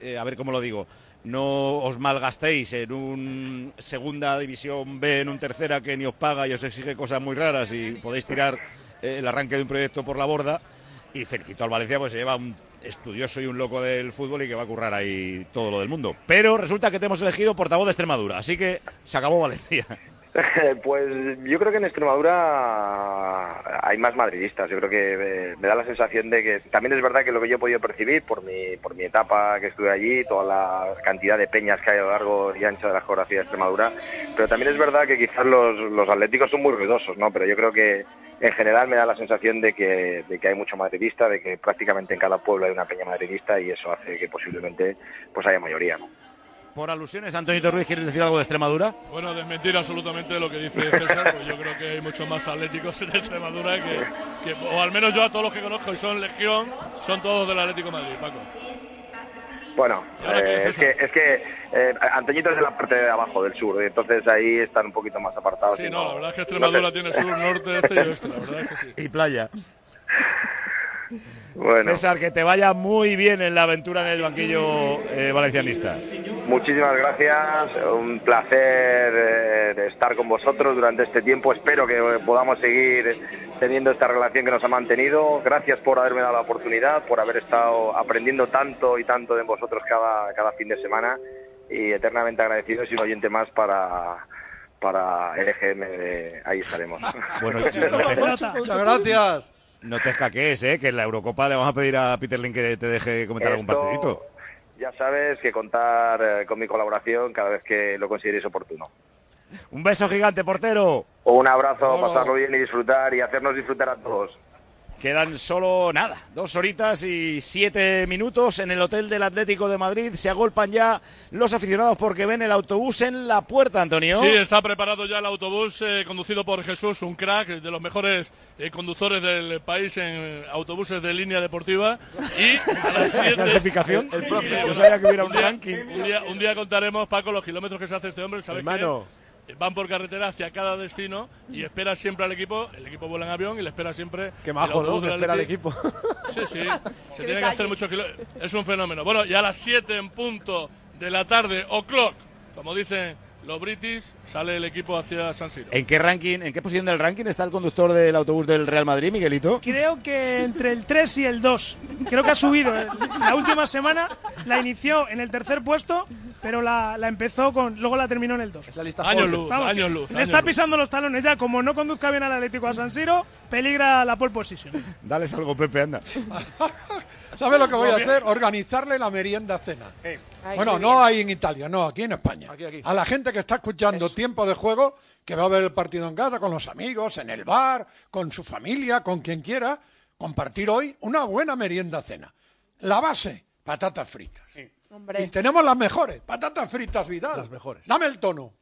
eh, a ver cómo lo digo, no os malgastéis en un segunda división B, en un tercera que ni os paga y os exige cosas muy raras y podéis tirar eh, el arranque de un proyecto por la borda. Y felicito al Valencia, pues se lleva un estudioso y un loco del fútbol y que va a currar ahí todo lo del mundo. Pero resulta que te hemos elegido portavoz de Extremadura, así que se acabó Valencia. Pues yo creo que en Extremadura hay más madridistas. Yo creo que eh, me da la sensación de que también es verdad que lo que yo he podido percibir por mi, por mi etapa que estuve allí, toda la cantidad de peñas que hay a lo largo y ancho de la geografía de Extremadura, pero también es verdad que quizás los, los atléticos son muy ruidosos, ¿no? Pero yo creo que en general me da la sensación de que, de que hay mucho madridista, de que prácticamente en cada pueblo hay una peña madridista y eso hace que posiblemente pues haya mayoría, ¿no? Por alusiones, Antonio Ruiz, ¿quieres decir algo de Extremadura? Bueno, desmentir absolutamente lo que dice César, pues yo creo que hay muchos más atléticos en Extremadura que, que- o al menos yo a todos los que conozco y son legión, son todos del Atlético de Madrid, Paco. Bueno, ¿Y ahora qué eh, es que, es que eh, Antoñito es de la parte de abajo del sur, y entonces ahí están un poquito más apartados. Sí, no, la verdad es que Extremadura no sé. tiene sur, norte, este y oeste, la verdad es que sí. Y playa. Bueno. César, que te vaya muy bien en la aventura en el banquillo eh, valencianista. Muchísimas gracias, un placer eh, estar con vosotros durante este tiempo. Espero que podamos seguir teniendo esta relación que nos ha mantenido. Gracias por haberme dado la oportunidad, por haber estado aprendiendo tanto y tanto de vosotros cada, cada fin de semana y eternamente agradecidos y un oyente más para para LGM. de- ahí estaremos. Bueno, Muchas gracias. No te escaques, ¿eh? que en la Eurocopa le vamos a pedir a Peter Lin que te deje comentar algún partidito. Ya sabes que contar eh, con mi colaboración cada vez que lo consideréis oportuno. Un beso gigante, portero. Un abrazo, pasarlo bien y disfrutar y hacernos disfrutar a todos. Quedan solo nada, dos horitas y siete minutos en el Hotel del Atlético de Madrid. Se agolpan ya los aficionados porque ven el autobús en la puerta, Antonio. Sí, está preparado ya el autobús eh, conducido por Jesús, un crack, de los mejores eh, conductores del país en autobuses de línea deportiva. Y a las 7 ¿Clasificación? El propio. Yo sabía que hubiera un día, ranking. Un día, un día contaremos, Paco, los kilómetros que se hace este hombre. ¿Sabes Hermano. qué? Van por carretera hacia cada destino y espera siempre al equipo. El equipo vuela en avión y le espera siempre. Qué majo, ¿no? Que espera al equipo. Sí, sí. Se tiene que hacer muchos kilómetros. Es un fenómeno. Bueno, y a las 7 en punto de la tarde, o'clock, como dicen los british, sale el equipo hacia San Siro. ¿En qué ranking, en qué posición del ranking está el conductor del autobús del Real Madrid, Miguelito? Creo que entre el 3 y el 2. Creo que ha subido. La última semana la inició en el tercer puesto, pero la, la empezó con. Luego la terminó en el 2. Años luz, años luz. Le años está luz. pisando los talones ya. Como no conduzca bien al Atlético a San Siro, peligra la pole position. Dales algo, Pepe, anda. ¿Sabes lo que voy a hacer? Organizarle la merienda cena. Bueno, no ahí en Italia, no, aquí en España. A la gente que está escuchando tiempo de juego, que va a ver el partido en casa con los amigos, en el bar, con su familia, con quien quiera, compartir hoy una buena merienda cena. La base, patatas fritas. Y tenemos las mejores, patatas fritas Vidal. Las mejores. Dame el tono.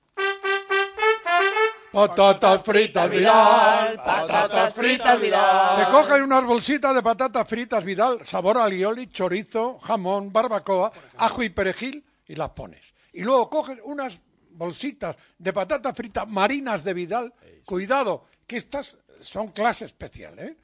Patatas fritas Vidal, patatas fritas Vidal. Te coges unas bolsitas de patatas fritas Vidal, sabor alioli, chorizo, jamón, barbacoa, ajo y perejil y las pones. Y luego coges unas bolsitas de patatas fritas marinas de Vidal. Cuidado, que estas son clase especial, ¿eh?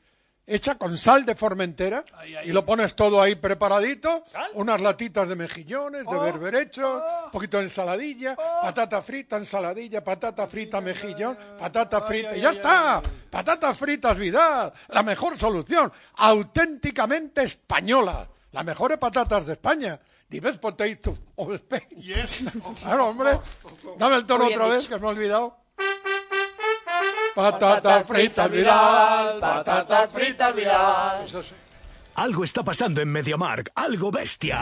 Hecha con sal de Formentera y lo pones todo ahí preparadito, unas latitas de mejillones, de berberecho, un poquito de ensaladilla, patata frita, ensaladilla, patata frita, mejillón, patata frita, y ya está. Patatas fritas Vidal, la mejor solución, auténticamente española, las mejores patatas de España. The best potato of Spain. Yes. Claro, hombre. Dame el tono otra vez, que me he olvidado. Patatas fritas Vidal, patatas fritas Vidal. Eso sí. Algo está pasando en MediaMark, algo bestia.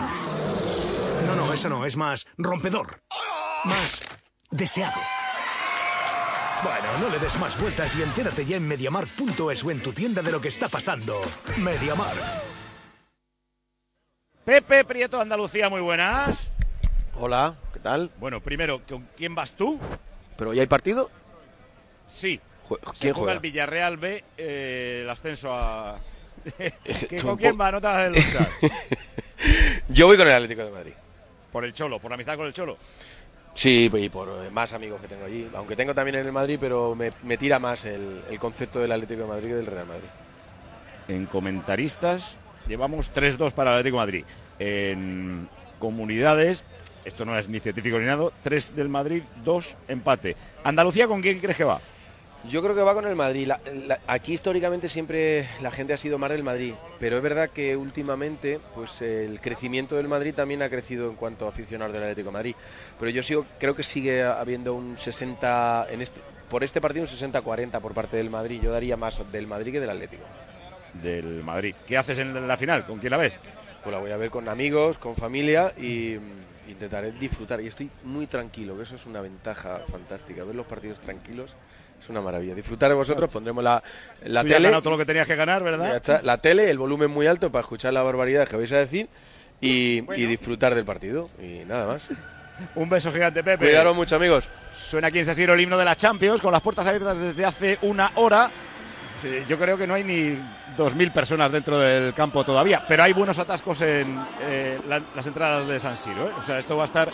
No, no, eso no, es más rompedor. Más deseado. Bueno, no le des más vueltas y entérate ya en MediaMark.es o en tu tienda de lo que está pasando. MediaMark. Pepe Prieto, Andalucía, muy buenas. Hola, ¿qué tal? Bueno, primero, ¿con quién vas tú? ¿Pero ya hay partido? Sí. Se ¿Quién juega el Villarreal B, eh, el ascenso a... ¿Que tú ¿Con quién va? No te el luchar. Yo voy con el Atlético de Madrid. Por el Cholo, por la amistad con el Cholo. Sí, y por eh, más amigos que tengo allí. Aunque tengo también en el Madrid, pero me, me tira más el, el concepto del Atlético de Madrid que del Real Madrid. En comentaristas llevamos 3-2 para el Atlético de Madrid. En comunidades, esto no es ni científico ni nada, 3 del Madrid, 2 empate. Andalucía, ¿con quién crees que va? Yo creo que va con el Madrid. La- la- aquí históricamente siempre la gente ha sido más del Madrid, pero es verdad que últimamente pues el crecimiento del Madrid también ha crecido en cuanto a aficionados del Atlético de Madrid. Pero yo sigo, creo que sigue habiendo un 60 en este por este partido un 60-40 por parte del Madrid. Yo daría más del Madrid que del Atlético. Del Madrid. ¿Qué haces en la final? ¿Con quién la ves? Pues la voy a ver con amigos, con familia y intentaré disfrutar. Y estoy muy tranquilo, que eso es una ventaja fantástica. Ver los partidos tranquilos es una maravilla. Disfrutar de vosotros, pondremos la, la Tú ya has tele. ganado todo lo que tenías que ganar, ¿verdad? Ya está, La tele, el volumen muy alto para escuchar la barbaridad que vais a decir y, y disfrutar del partido. Y nada más. Un beso gigante, Pepe. Cuidaros mucho, amigos. Suena aquí en San Siro el himno de la Champions, con las puertas abiertas desde hace una hora. Yo creo que no hay ni 2.000 personas dentro del campo todavía, pero hay buenos atascos en eh, la- las entradas de San Siro. ¿eh? O sea, esto va a estar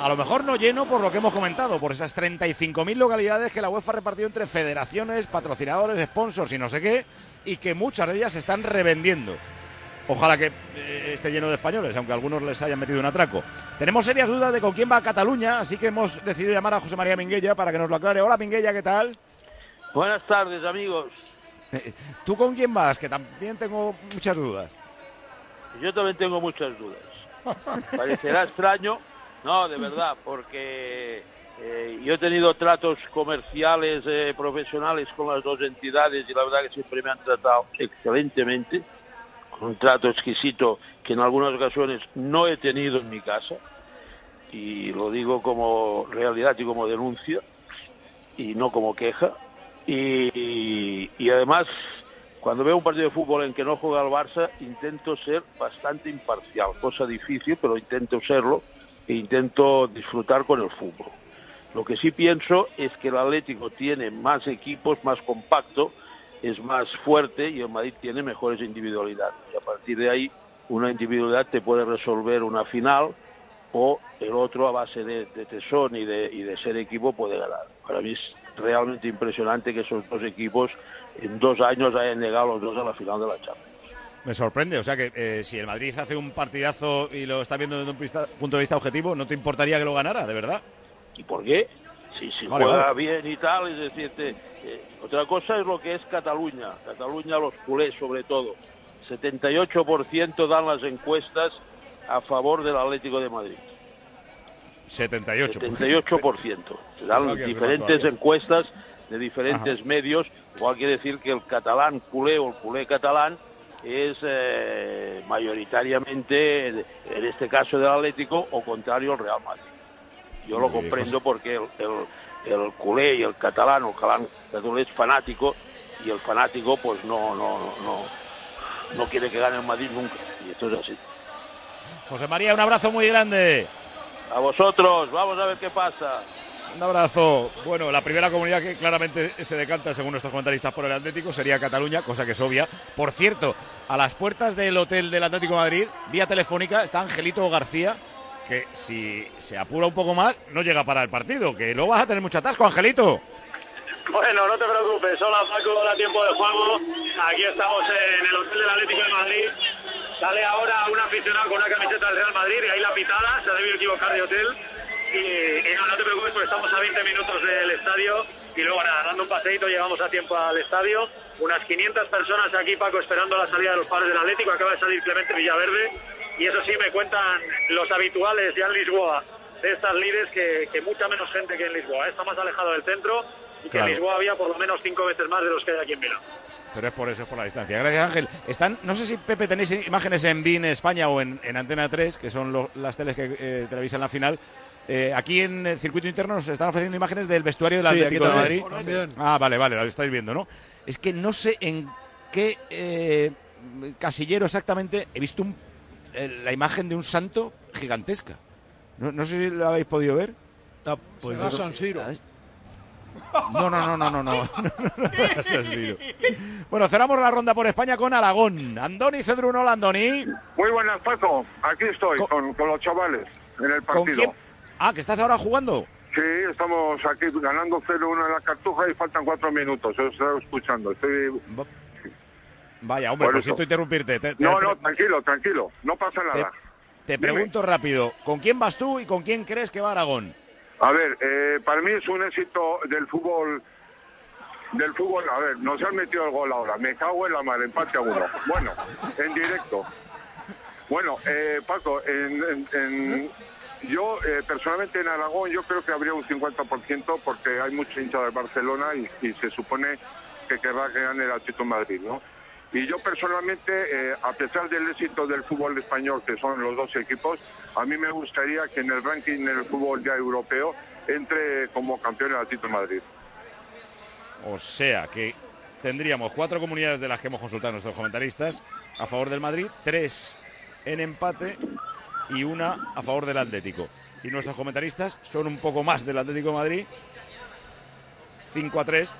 a lo mejor no lleno por lo que hemos comentado, por esas 35.000 localidades que la UEFA ha repartido entre federaciones, patrocinadores, sponsors y no sé qué, y que muchas de ellas se están revendiendo. Ojalá que eh, esté lleno de españoles, aunque algunos les hayan metido un atraco. Tenemos serias dudas de con quién va a Cataluña, así que hemos decidido llamar a José María Minguella para que nos lo aclare. Hola Minguella, ¿qué tal? Buenas tardes, amigos. Eh, ¿Tú con quién vas? Que también tengo muchas dudas. Yo también tengo muchas dudas. Parecerá extraño, no, de verdad, porque eh, yo he tenido tratos comerciales, eh, profesionales con las dos entidades y la verdad que siempre me han tratado excelentemente, un trato exquisito que en algunas ocasiones no he tenido en mi casa, y lo digo como realidad y como denuncia, y no como queja. Y, y además, cuando veo un partido de fútbol en que no juega el Barça, intento ser bastante imparcial, cosa difícil, pero intento serlo e intento disfrutar con el fútbol. Lo que sí pienso es que el Atlético tiene más equipos, más compacto, es más fuerte y el Madrid tiene mejores individualidades. Y a partir de ahí, una individualidad te puede resolver una final o el otro a base de, tesón y de, y de ser equipo puede ganar. Para mí es realmente impresionante que esos dos equipos en dos años hayan llegado los dos a la final de la Champions. Me sorprende, o sea que eh, si el Madrid hace un partidazo y lo está viendo desde un pista- punto de vista objetivo, ¿no te importaría que lo ganara, de verdad? ¿Y por qué? Si, si Vale, juega vale. bien y tal, es decir, te- eh, otra cosa es lo que es Cataluña. Cataluña, los culés sobre todo. 78% dan las encuestas a favor del Atlético de Madrid. 78. 78%. Se dan que diferentes encuestas de diferentes medios, igual quiere decir que el catalán culé o el culé catalán es eh, mayoritariamente, en este caso del Atlético, o contrario al Real Madrid. Yo lo comprendo porque el, el, el culé y el catalán, catalán, catalán es fanático, y el fanático pues no, no, no, no quiere que gane el Madrid nunca. Y esto es así. José María, un abrazo muy grande. A vosotros, vamos a ver qué pasa. Un abrazo. Bueno, la primera comunidad que claramente se decanta, según nuestros comentaristas, por el Atlético sería Cataluña, cosa que es obvia. Por cierto, a las puertas del hotel del Atlético de Madrid, vía telefónica, está Angelito García, que si se apura un poco más, no llega para el partido, que no vas a tener mucho atasco, Angelito. Bueno, no te preocupes, hola Paco, hola tiempo de juego. Aquí estamos en el Hotel del Atlético de Madrid. Sale ahora un aficionado con una camiseta del Real Madrid y ahí la pitada, se ha debido equivocar de hotel. Y, y no, no te preocupes, porque estamos a 20 minutos del estadio y luego nada, dando un paseíto llegamos a tiempo al estadio. Unas 500 personas aquí, Paco, esperando la salida de los padres del Atlético. Acaba de salir Clemente Villaverde y eso sí me cuentan los habituales ya en Lisboa de estas líderes que, que mucha menos gente que en Lisboa. Está más alejado del centro y que en Lisboa había por lo menos cinco veces más de los que hay aquí en Milán. Pero es por eso, es por la distancia. Gracias, Ángel. Están, no sé si, Pepe, tenéis imágenes en BIN España o en, en Antena 3, que son lo- las teles que eh, televisan la final. Eh, aquí en el circuito interno nos están ofreciendo imágenes del vestuario del Sí, Atlético de. Madrid. También. Ah, vale, vale, lo estáis viendo, ¿no? Es que no sé en qué eh, casillero exactamente he visto un- eh, la imagen de un santo gigantesca. No, no sé si lo habéis podido ver. pues Será yo- San Siro. No, no, no, no, no, no. San Siro. Bueno, cerramos la ronda por España con Aragón. Andoni Cedruno, hola, Andoni. Muy buenas, Paco. Aquí estoy con, con los chavales en el ¿Con partido. quién? Ah, que estás ahora jugando. Sí, estamos aquí ganando 0-1 en la cartuja y faltan cuatro minutos. Os estoy escuchando. Estoy... Vaya, hombre, eso. siento interrumpirte. Te, te- No, no, tranquilo, tranquilo. No pasa nada. te dime. pregunto rápido, ¿con quién vas tú y con quién crees que va Aragón? A ver, eh, para mí es un éxito del fútbol. Del fútbol, a ver, nos han metido el gol ahora. Me cago en la madre, empate a uno. Bueno, en directo. Bueno, eh, Paco, en, en- en- yo eh, personalmente en Aragón yo creo que habría un 50% porque hay mucha hincha de Barcelona y, se supone que querrá que gane el Atlético Madrid, ¿no? Y yo personalmente, eh, a pesar del éxito del fútbol español, que son los dos equipos, a mí me gustaría que en el ranking del fútbol ya europeo entre como campeón el Atlético Madrid. O sea que tendríamos cuatro comunidades de las que hemos consultado nuestros comentaristas a favor del Madrid, tres en empate y una a favor del Atlético. Y nuestros comentaristas son un poco más del Atlético de Madrid, 5 a 3,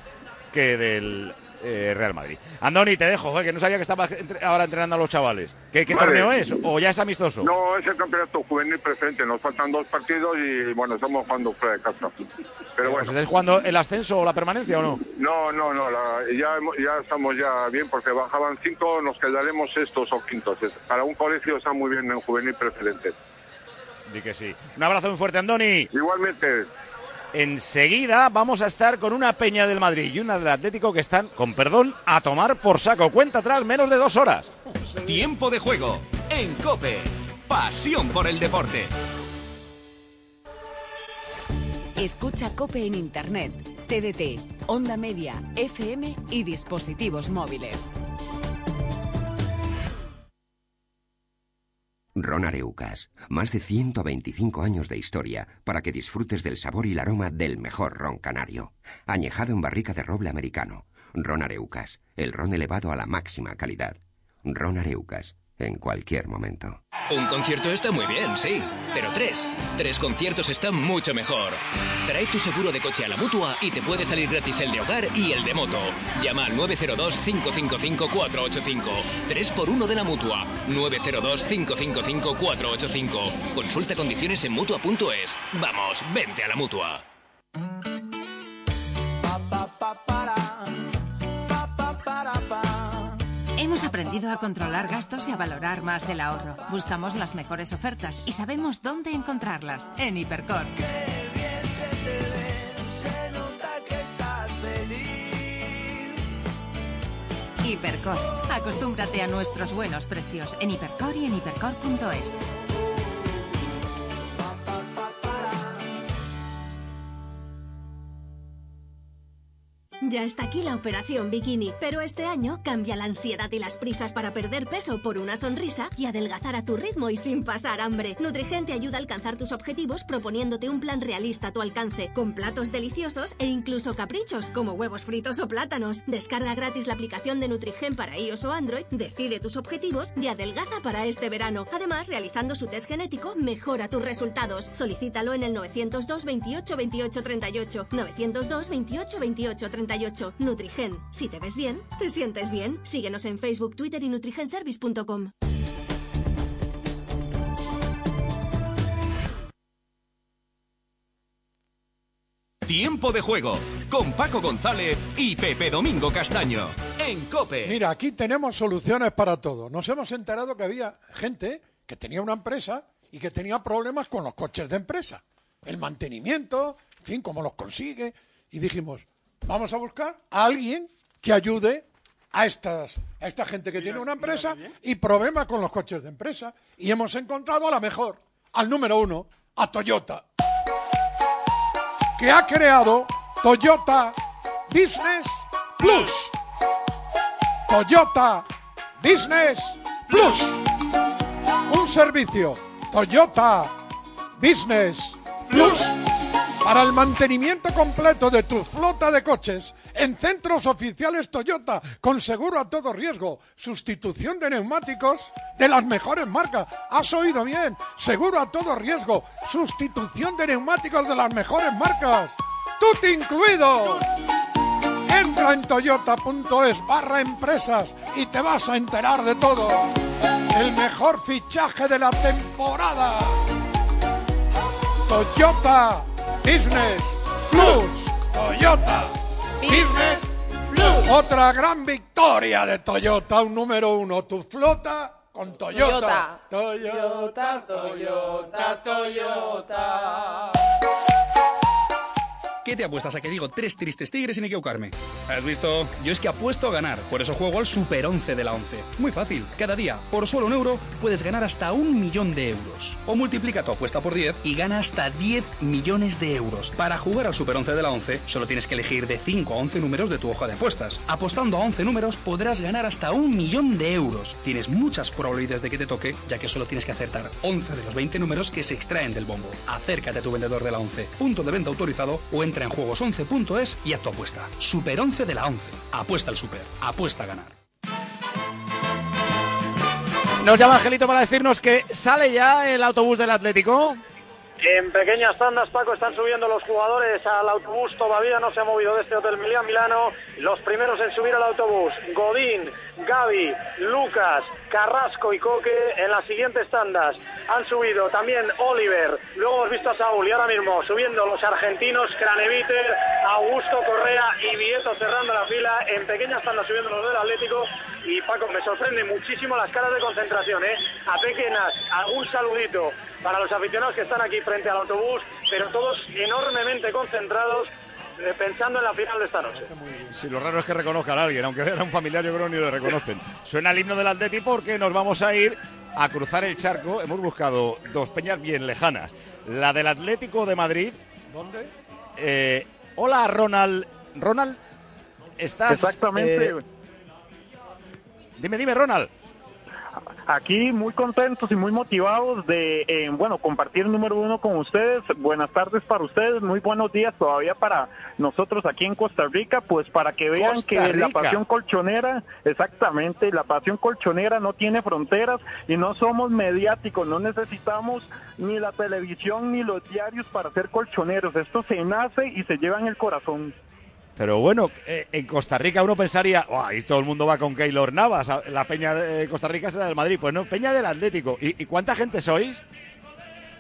que del eh, Real Madrid. Andoni, te dejo, joder, que no sabía que estabas entre- ahora entrenando a los chavales. ¿Qué, qué Vale. torneo es? ¿O ya es amistoso? No, es el campeonato juvenil preferente. Nos faltan dos partidos y bueno, estamos jugando fuera de casa. Pero ¿Os bueno, estáis jugando el ascenso o la permanencia o no? no, no, no. la- ya, ya estamos ya bien porque bajaban cinco, nos quedaremos sextos o quintos. Para un colegio está muy bien en juvenil preferente. Di que sí. Un abrazo muy fuerte, Andoni. Igualmente. Enseguida vamos a estar con una Peña del Madrid y una del Atlético que están, con perdón, a tomar por saco. Cuenta atrás menos de dos horas. Tiempo de juego en Cope. Pasión por el deporte. Escucha Cope en Internet, TDT, Onda Media, FM y dispositivos móviles. Ron Areucas, más de 125 años de historia para que disfrutes del sabor y el aroma del mejor ron canario. Añejado en barrica de roble americano. Ron Areucas, el ron elevado a la máxima calidad. Ron Areucas, en cualquier momento. Un concierto está muy bien, sí, pero tres. Tres conciertos están mucho mejor. Trae tu seguro de coche a la mutua y te puede salir gratis el de hogar y el de moto. Llama al 902-555-485. 3 por 1 de la mutua. 902-555-485. Consulta condiciones en mutua.es. Vamos, vente a la mutua. Hemos aprendido a controlar gastos y a valorar más el ahorro. Buscamos las mejores ofertas y sabemos dónde encontrarlas. En Hipercor. Hipercor. Acostúmbrate a nuestros buenos precios en Hipercor y en hipercor.es. Ya está aquí la operación Bikini, pero este año cambia la ansiedad y las prisas para perder peso por una sonrisa y adelgazar a tu ritmo y sin pasar hambre. Nutrigen te ayuda a alcanzar tus objetivos proponiéndote un plan realista a tu alcance, con platos deliciosos e incluso caprichos como huevos fritos o plátanos. Descarga gratis la aplicación de Nutrigen para iOS o Android, decide tus objetivos y adelgaza para este verano. Además, realizando su test genético, mejora tus resultados. Solicítalo en el 902 28 28 38. 902 28 28 38. Nutrigen. Si te ves bien, te sientes bien. Síguenos en Facebook, Twitter y nutrigenservice.com. Tiempo de juego con Paco González y Pepe Domingo Castaño en Cope. Mira, aquí tenemos soluciones para todo. Nos hemos enterado que había gente que tenía una empresa y que tenía problemas con los coches de empresa. El mantenimiento, en fin, cómo los consigue. Y dijimos, vamos a buscar a alguien que ayude a, estas, a esta gente que tiene una empresa y problema con los coches de empresa. Y hemos encontrado a la mejor, al número uno, a Toyota, que ha creado Toyota Business Plus. Toyota Business Plus. Un servicio Toyota Business Plus para el mantenimiento completo de tu flota de coches en centros oficiales Toyota con seguro a todo riesgo, sustitución de neumáticos de las mejores marcas. ¿Has oído bien? Seguro a todo riesgo, sustitución de neumáticos de las mejores marcas. ¡Tú incluido! Entra en toyota.es barra empresas y te vas a enterar de todo. El mejor fichaje de la temporada. Toyota Business Plus. Toyota Business Plus. Otra gran victoria de Toyota, un número uno. Tu flota con Toyota. Toyota, Toyota, Toyota. ¿Qué te apuestas a que digo tres tristes tigres sin equivocarme? ¿Has visto? Yo es que apuesto a ganar, por eso juego al Super 11 de la 11. Muy fácil, cada día, por solo un euro, puedes ganar hasta un millón de euros. O multiplica tu apuesta por 10 y gana hasta 10 millones de euros. Para jugar al Super 11 de la 11, solo tienes que elegir de 5 a 11 números de tu hoja de apuestas. Apostando a 11 números, podrás ganar hasta un millón de euros. Tienes muchas probabilidades de que te toque, ya que solo tienes que acertar 11 de los 20 números que se extraen del bombo. Acércate a tu vendedor de la 11, punto de venta autorizado o entra en juegos11.es y haz tu apuesta. Super 11 de la 11. Apuesta al super. Apuesta a ganar. Nos llama Angelito para decirnos que sale ya el autobús del Atlético. En pequeñas tandas, Paco, están subiendo los jugadores al autobús. Todavía no se ha movido de este Hotel Milian Milano. Los primeros en subir al autobús, Godín, Gaby, Lucas, Carrasco y Coque en las siguientes tandas. Han subido también Oliver, luego hemos visto a Saúl y ahora mismo subiendo los argentinos, Craneviter, Augusto Correa y Vieto cerrando la fila. En pequeñas tandas subiendo los del Atlético. Y Paco, me sorprende muchísimo las caras de concentración, ¿eh? A pequeñas, algún saludito para los aficionados que están aquí frente al autobús, pero todos enormemente concentrados eh, pensando en la final de esta noche. Si lo raro es que reconozcan a alguien, aunque era un familiar, yo creo ni lo reconocen. Suena el himno del Atleti porque nos vamos a ir a cruzar el charco. Hemos buscado dos peñas bien lejanas. La del Atlético de Madrid. ¿Dónde? Eh, hola, Ronald. Ronald, estás. Exactamente. eh, dime, dime, Ronald. Aquí muy contentos y muy motivados de, eh, bueno, compartir el número uno con ustedes. Buenas tardes para ustedes, muy buenos días todavía para nosotros aquí en Costa Rica, pues para que vean Costa que la pasión colchonera, exactamente, la pasión colchonera no tiene fronteras y no somos mediáticos, no necesitamos ni la televisión ni los diarios para ser colchoneros. Esto se nace y se lleva en el corazón. Pero bueno, eh, en Costa Rica uno pensaría, "Buah, y todo el mundo va con Keylor Navas, la peña de Costa Rica será del Madrid. Pues no, peña del Atlético. ¿Y, y cuánta gente sois?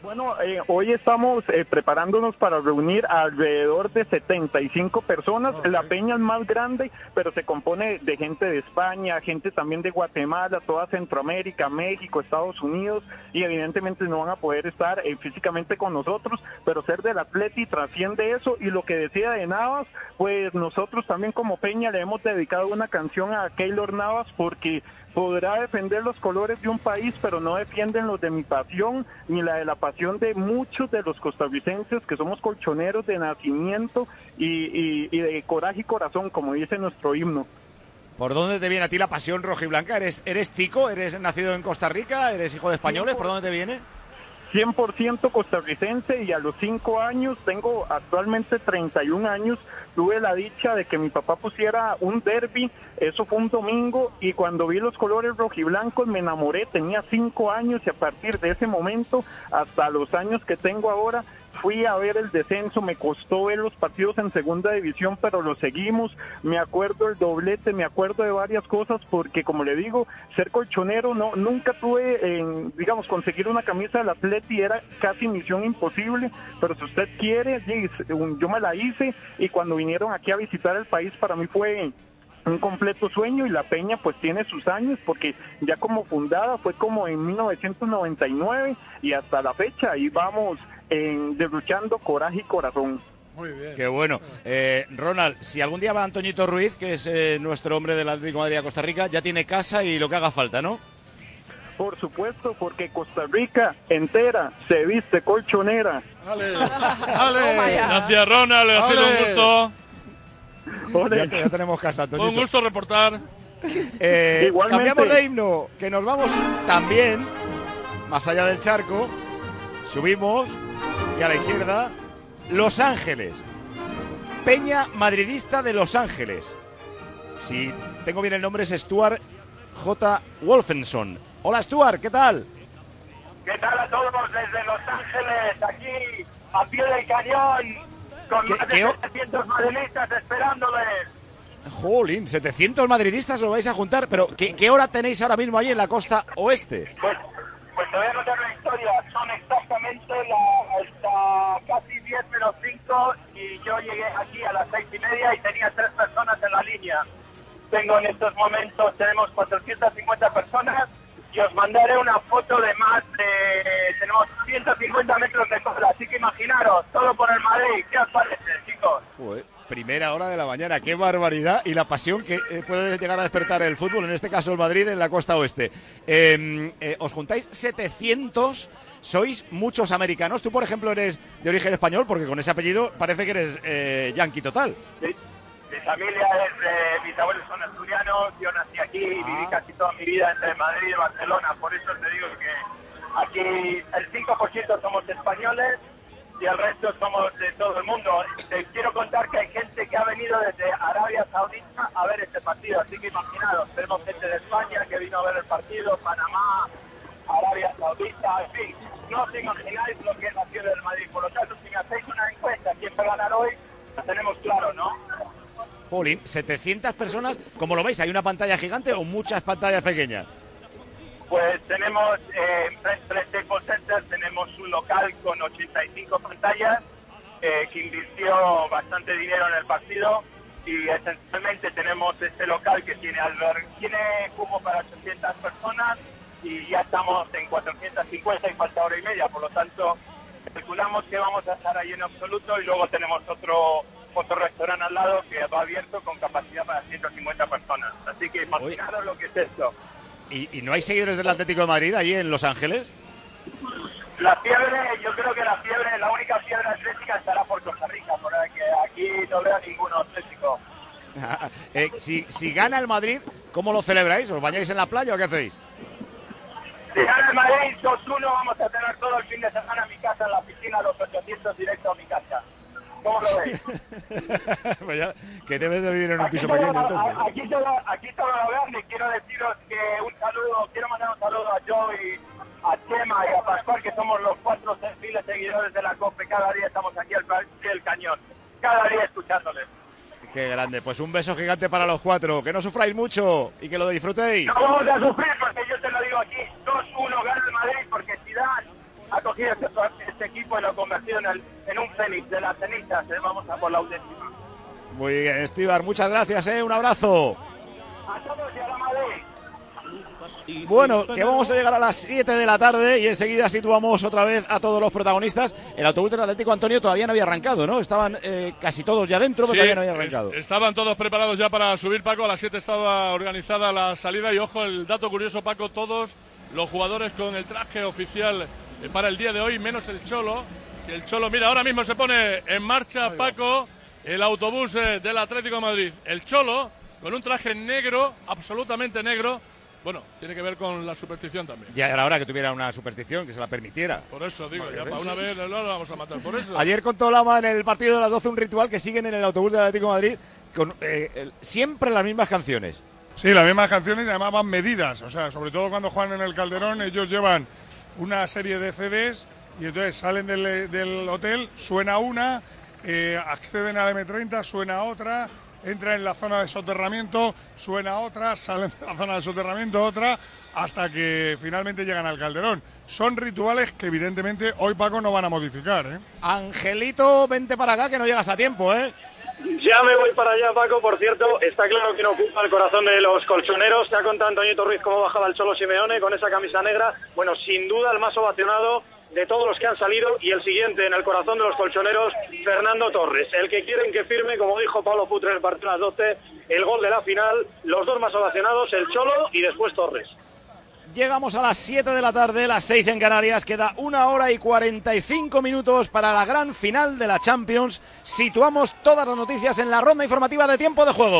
Bueno, eh, hoy estamos eh, preparándonos para reunir alrededor de 75 personas. La peña es más grande, pero se compone de gente de España, gente también de Guatemala, toda Centroamérica, México, Estados Unidos, y evidentemente no van a poder estar eh, físicamente con nosotros, pero ser del Atleti trasciende eso. Y lo que decía de Navas, pues nosotros también como peña le hemos dedicado una canción a Keylor Navas porque podrá defender los colores de un país, pero no defienden los de mi pasión ni la de la pasión de muchos de los costarricenses que somos colchoneros de nacimiento y, de coraje y corazón, como dice nuestro himno. ¿Por dónde te viene a ti la pasión rojiblanca? ¿Eres, ¿Eres tico? ¿Eres nacido en Costa Rica? ¿Eres hijo de españoles? ¿Por dónde te viene? 100% costarricense y a los 5 años, tengo actualmente 31 años, tuve la dicha de que mi papá pusiera un derby, eso fue un domingo y cuando vi los colores rojiblancos me enamoré, tenía 5 años y a partir de ese momento hasta los años que tengo ahora fui a ver el descenso, me costó ver los partidos en segunda división, pero lo seguimos. Me acuerdo el doblete, me acuerdo de varias cosas, porque como le digo, ser colchonero no nunca tuve, en, digamos, conseguir una camisa del Atleti era casi misión imposible, pero si usted quiere, yo me la hice y cuando vinieron aquí a visitar el país para mí fue un completo sueño y la Peña pues tiene sus años porque ya como fundada fue como en 1999 y hasta la fecha ahí vamos en derrochando coraje y corazón. Muy bien. Qué bueno. Eh, Ronald, si algún día va Antoñito Ruiz, que es eh, nuestro hombre del Atlético de Madrid a Costa Rica, ya tiene casa y lo que haga falta, ¿no? Por supuesto, porque Costa Rica entera se viste colchonera. ¡Ale! ¡Ale! Gracias, Ronald. Ha sido un gusto. Ya, ya, tenemos casa, Antonio. Un gusto reportar. Eh, cambiamos de himno, que nos vamos también, más allá del charco, subimos a la izquierda, Los Ángeles. Peña Madridista de Los Ángeles. Si tengo bien el nombre es Stuart J. Wolfenson. Hola Stuart, ¿qué tal? ¿Qué tal a todos desde Los Ángeles? Aquí, a pie del cañón, con más de 700 madridistas esperándoles. Jolín, 700 madridistas os vais a juntar, pero ¿qué, ¿qué, hora tenéis ahora mismo ahí en la costa oeste? Pues, pues te voy a contar una historia, son exactamente la, hasta casi 10 menos 5 y yo llegué aquí a las 6 y media y tenía tres personas en la línea. Tengo en estos momentos, tenemos 450 personas y os mandaré una foto de más de... Tenemos 150 metros de cola, así que imaginaros, todo por el Madrid. ¿Qué os parece, chicos? primera hora de la mañana, qué barbaridad y la pasión que eh, puede llegar a despertar el fútbol, en este caso el Madrid, en la costa oeste. Eh, eh, os juntáis 700, sois muchos americanos. Tú, por ejemplo, eres de origen español, porque con ese apellido parece que eres eh, yankee total. Sí. Mi familia es, eh, mis abuelos son asturianos, yo nací aquí y viví casi toda mi vida entre Madrid y Barcelona, por eso te digo que aquí el 5% somos españoles y el resto somos de todo el mundo. Te quiero contar que hay gente que ha venido desde Arabia Saudita a ver este partido, así que imaginaros, tenemos gente de España que vino a ver el partido, Panamá, Arabia Saudita, en fin, no os imagináis lo que es la ciudad del Madrid. Por lo tanto, si me hacéis una encuesta, ¿quién va a ganar hoy? La tenemos claro, ¿no? Jolín, 700 personas, como lo veis, ¿hay una pantalla gigante o muchas pantallas pequeñas? Pues tenemos eh, en Press Staples Center tenemos un local con 85 pantallas eh, que invirtió bastante dinero en el partido y esencialmente tenemos este local que tiene albergue, tiene cubo para 800 personas y ya estamos en 450 y falta hora y media, por lo tanto calculamos que vamos a estar ahí en absoluto y luego tenemos otro otro restaurante al lado que va abierto con capacidad para 150 personas. Así que imaginaros lo que es esto. ¿Y, ¿Y, no hay seguidores del Atlético de Madrid allí en Los Ángeles? La fiebre, yo creo que la fiebre, la única fiebre atlética estará por Costa Rica, porque aquí no veo ninguno atlético. eh, si, si gana el Madrid, ¿cómo lo celebráis? ¿Os bañáis en la playa o qué hacéis? Si gana el Madrid 2-1, vamos a tener todo el fin de semana en mi casa, en la piscina, los 800 directos a mi casa. ¿Cómo lo ves? pues ya, que debes de vivir en un Aquí piso todo- pequeño entonces. Aquí todo, aquí todo lo y quiero deciros que un saludo, quiero mandar un saludo a Joe, a Chema y a Pascual, que somos los cuatro files seguidores de la COPE. Cada día estamos aquí al del cañón, cada día escuchándoles. Qué grande. Pues un beso gigante para los cuatro. Que no sufráis mucho y que lo disfrutéis. No vamos a sufrir porque digo aquí, 2-1 gana el Madrid porque Zidane ha cogido este, este equipo y lo ha convertido en, el- en un fénix de las cenizas. Vamos a por la undécima. Muy bien, Estibar. Muchas gracias, ¿eh? Un abrazo. Bueno, que vamos a llegar a las 7 de la tarde y enseguida situamos otra vez a todos los protagonistas. El autobús del Atlético Antonio todavía no había arrancado, ¿no? Estaban eh, casi todos ya dentro, pero Sí, todavía no había es- arrancado. estaban todos preparados ya para subir, Paco. A las 7 estaba organizada la salida. Y ojo, el dato curioso, Paco, todos los jugadores con el traje oficial eh, para el día de hoy, menos el Cholo. El Cholo, mira, ahora mismo se pone en marcha, Paco, el autobús eh, del Atlético de Madrid. El Cholo, con un traje negro, absolutamente negro. Bueno, tiene que ver con la superstición también. Ya era hora que tuviera una superstición que se la permitiera. Por eso digo, ya para una vez no lo vamos a matar. Por eso. Ayer contó Lama en el partido de las 12 un ritual que siguen en el autobús del Atlético de Madrid con eh, el- siempre las mismas canciones. Sí, las mismas canciones y además van medidas. O sea, sobre todo cuando juegan en el Calderón, ellos llevan una serie de CDs y entonces salen del, del hotel, suena una, eh, acceden al M30, suena otra, entran en la zona de soterramiento, suena otra, salen de la zona de soterramiento otra, hasta que finalmente llegan al Calderón. Son rituales que evidentemente hoy Paco no van a modificar. ¿eh? Angelito, vente para acá que no llegas a tiempo, ¿eh? Ya me voy para allá, Paco. Por cierto, está claro que no ocupa el corazón de los colchoneros. Se ha contado Antoñito Ruiz cómo bajaba el Cholo Simeone con esa camisa negra. Bueno, sin duda el más ovacionado de todos los que han salido y el siguiente en el corazón de los colchoneros, Fernando Torres. El que quieren que firme, como dijo Pablo Putre en el partido las 12, el gol de la final. Los dos más ovacionados, el Cholo y después Torres. Llegamos a las 7 de la tarde, las 6 en Canarias. Queda una hora y 45 minutos para la gran final de la Champions. Situamos todas las noticias en la ronda informativa de tiempo de juego.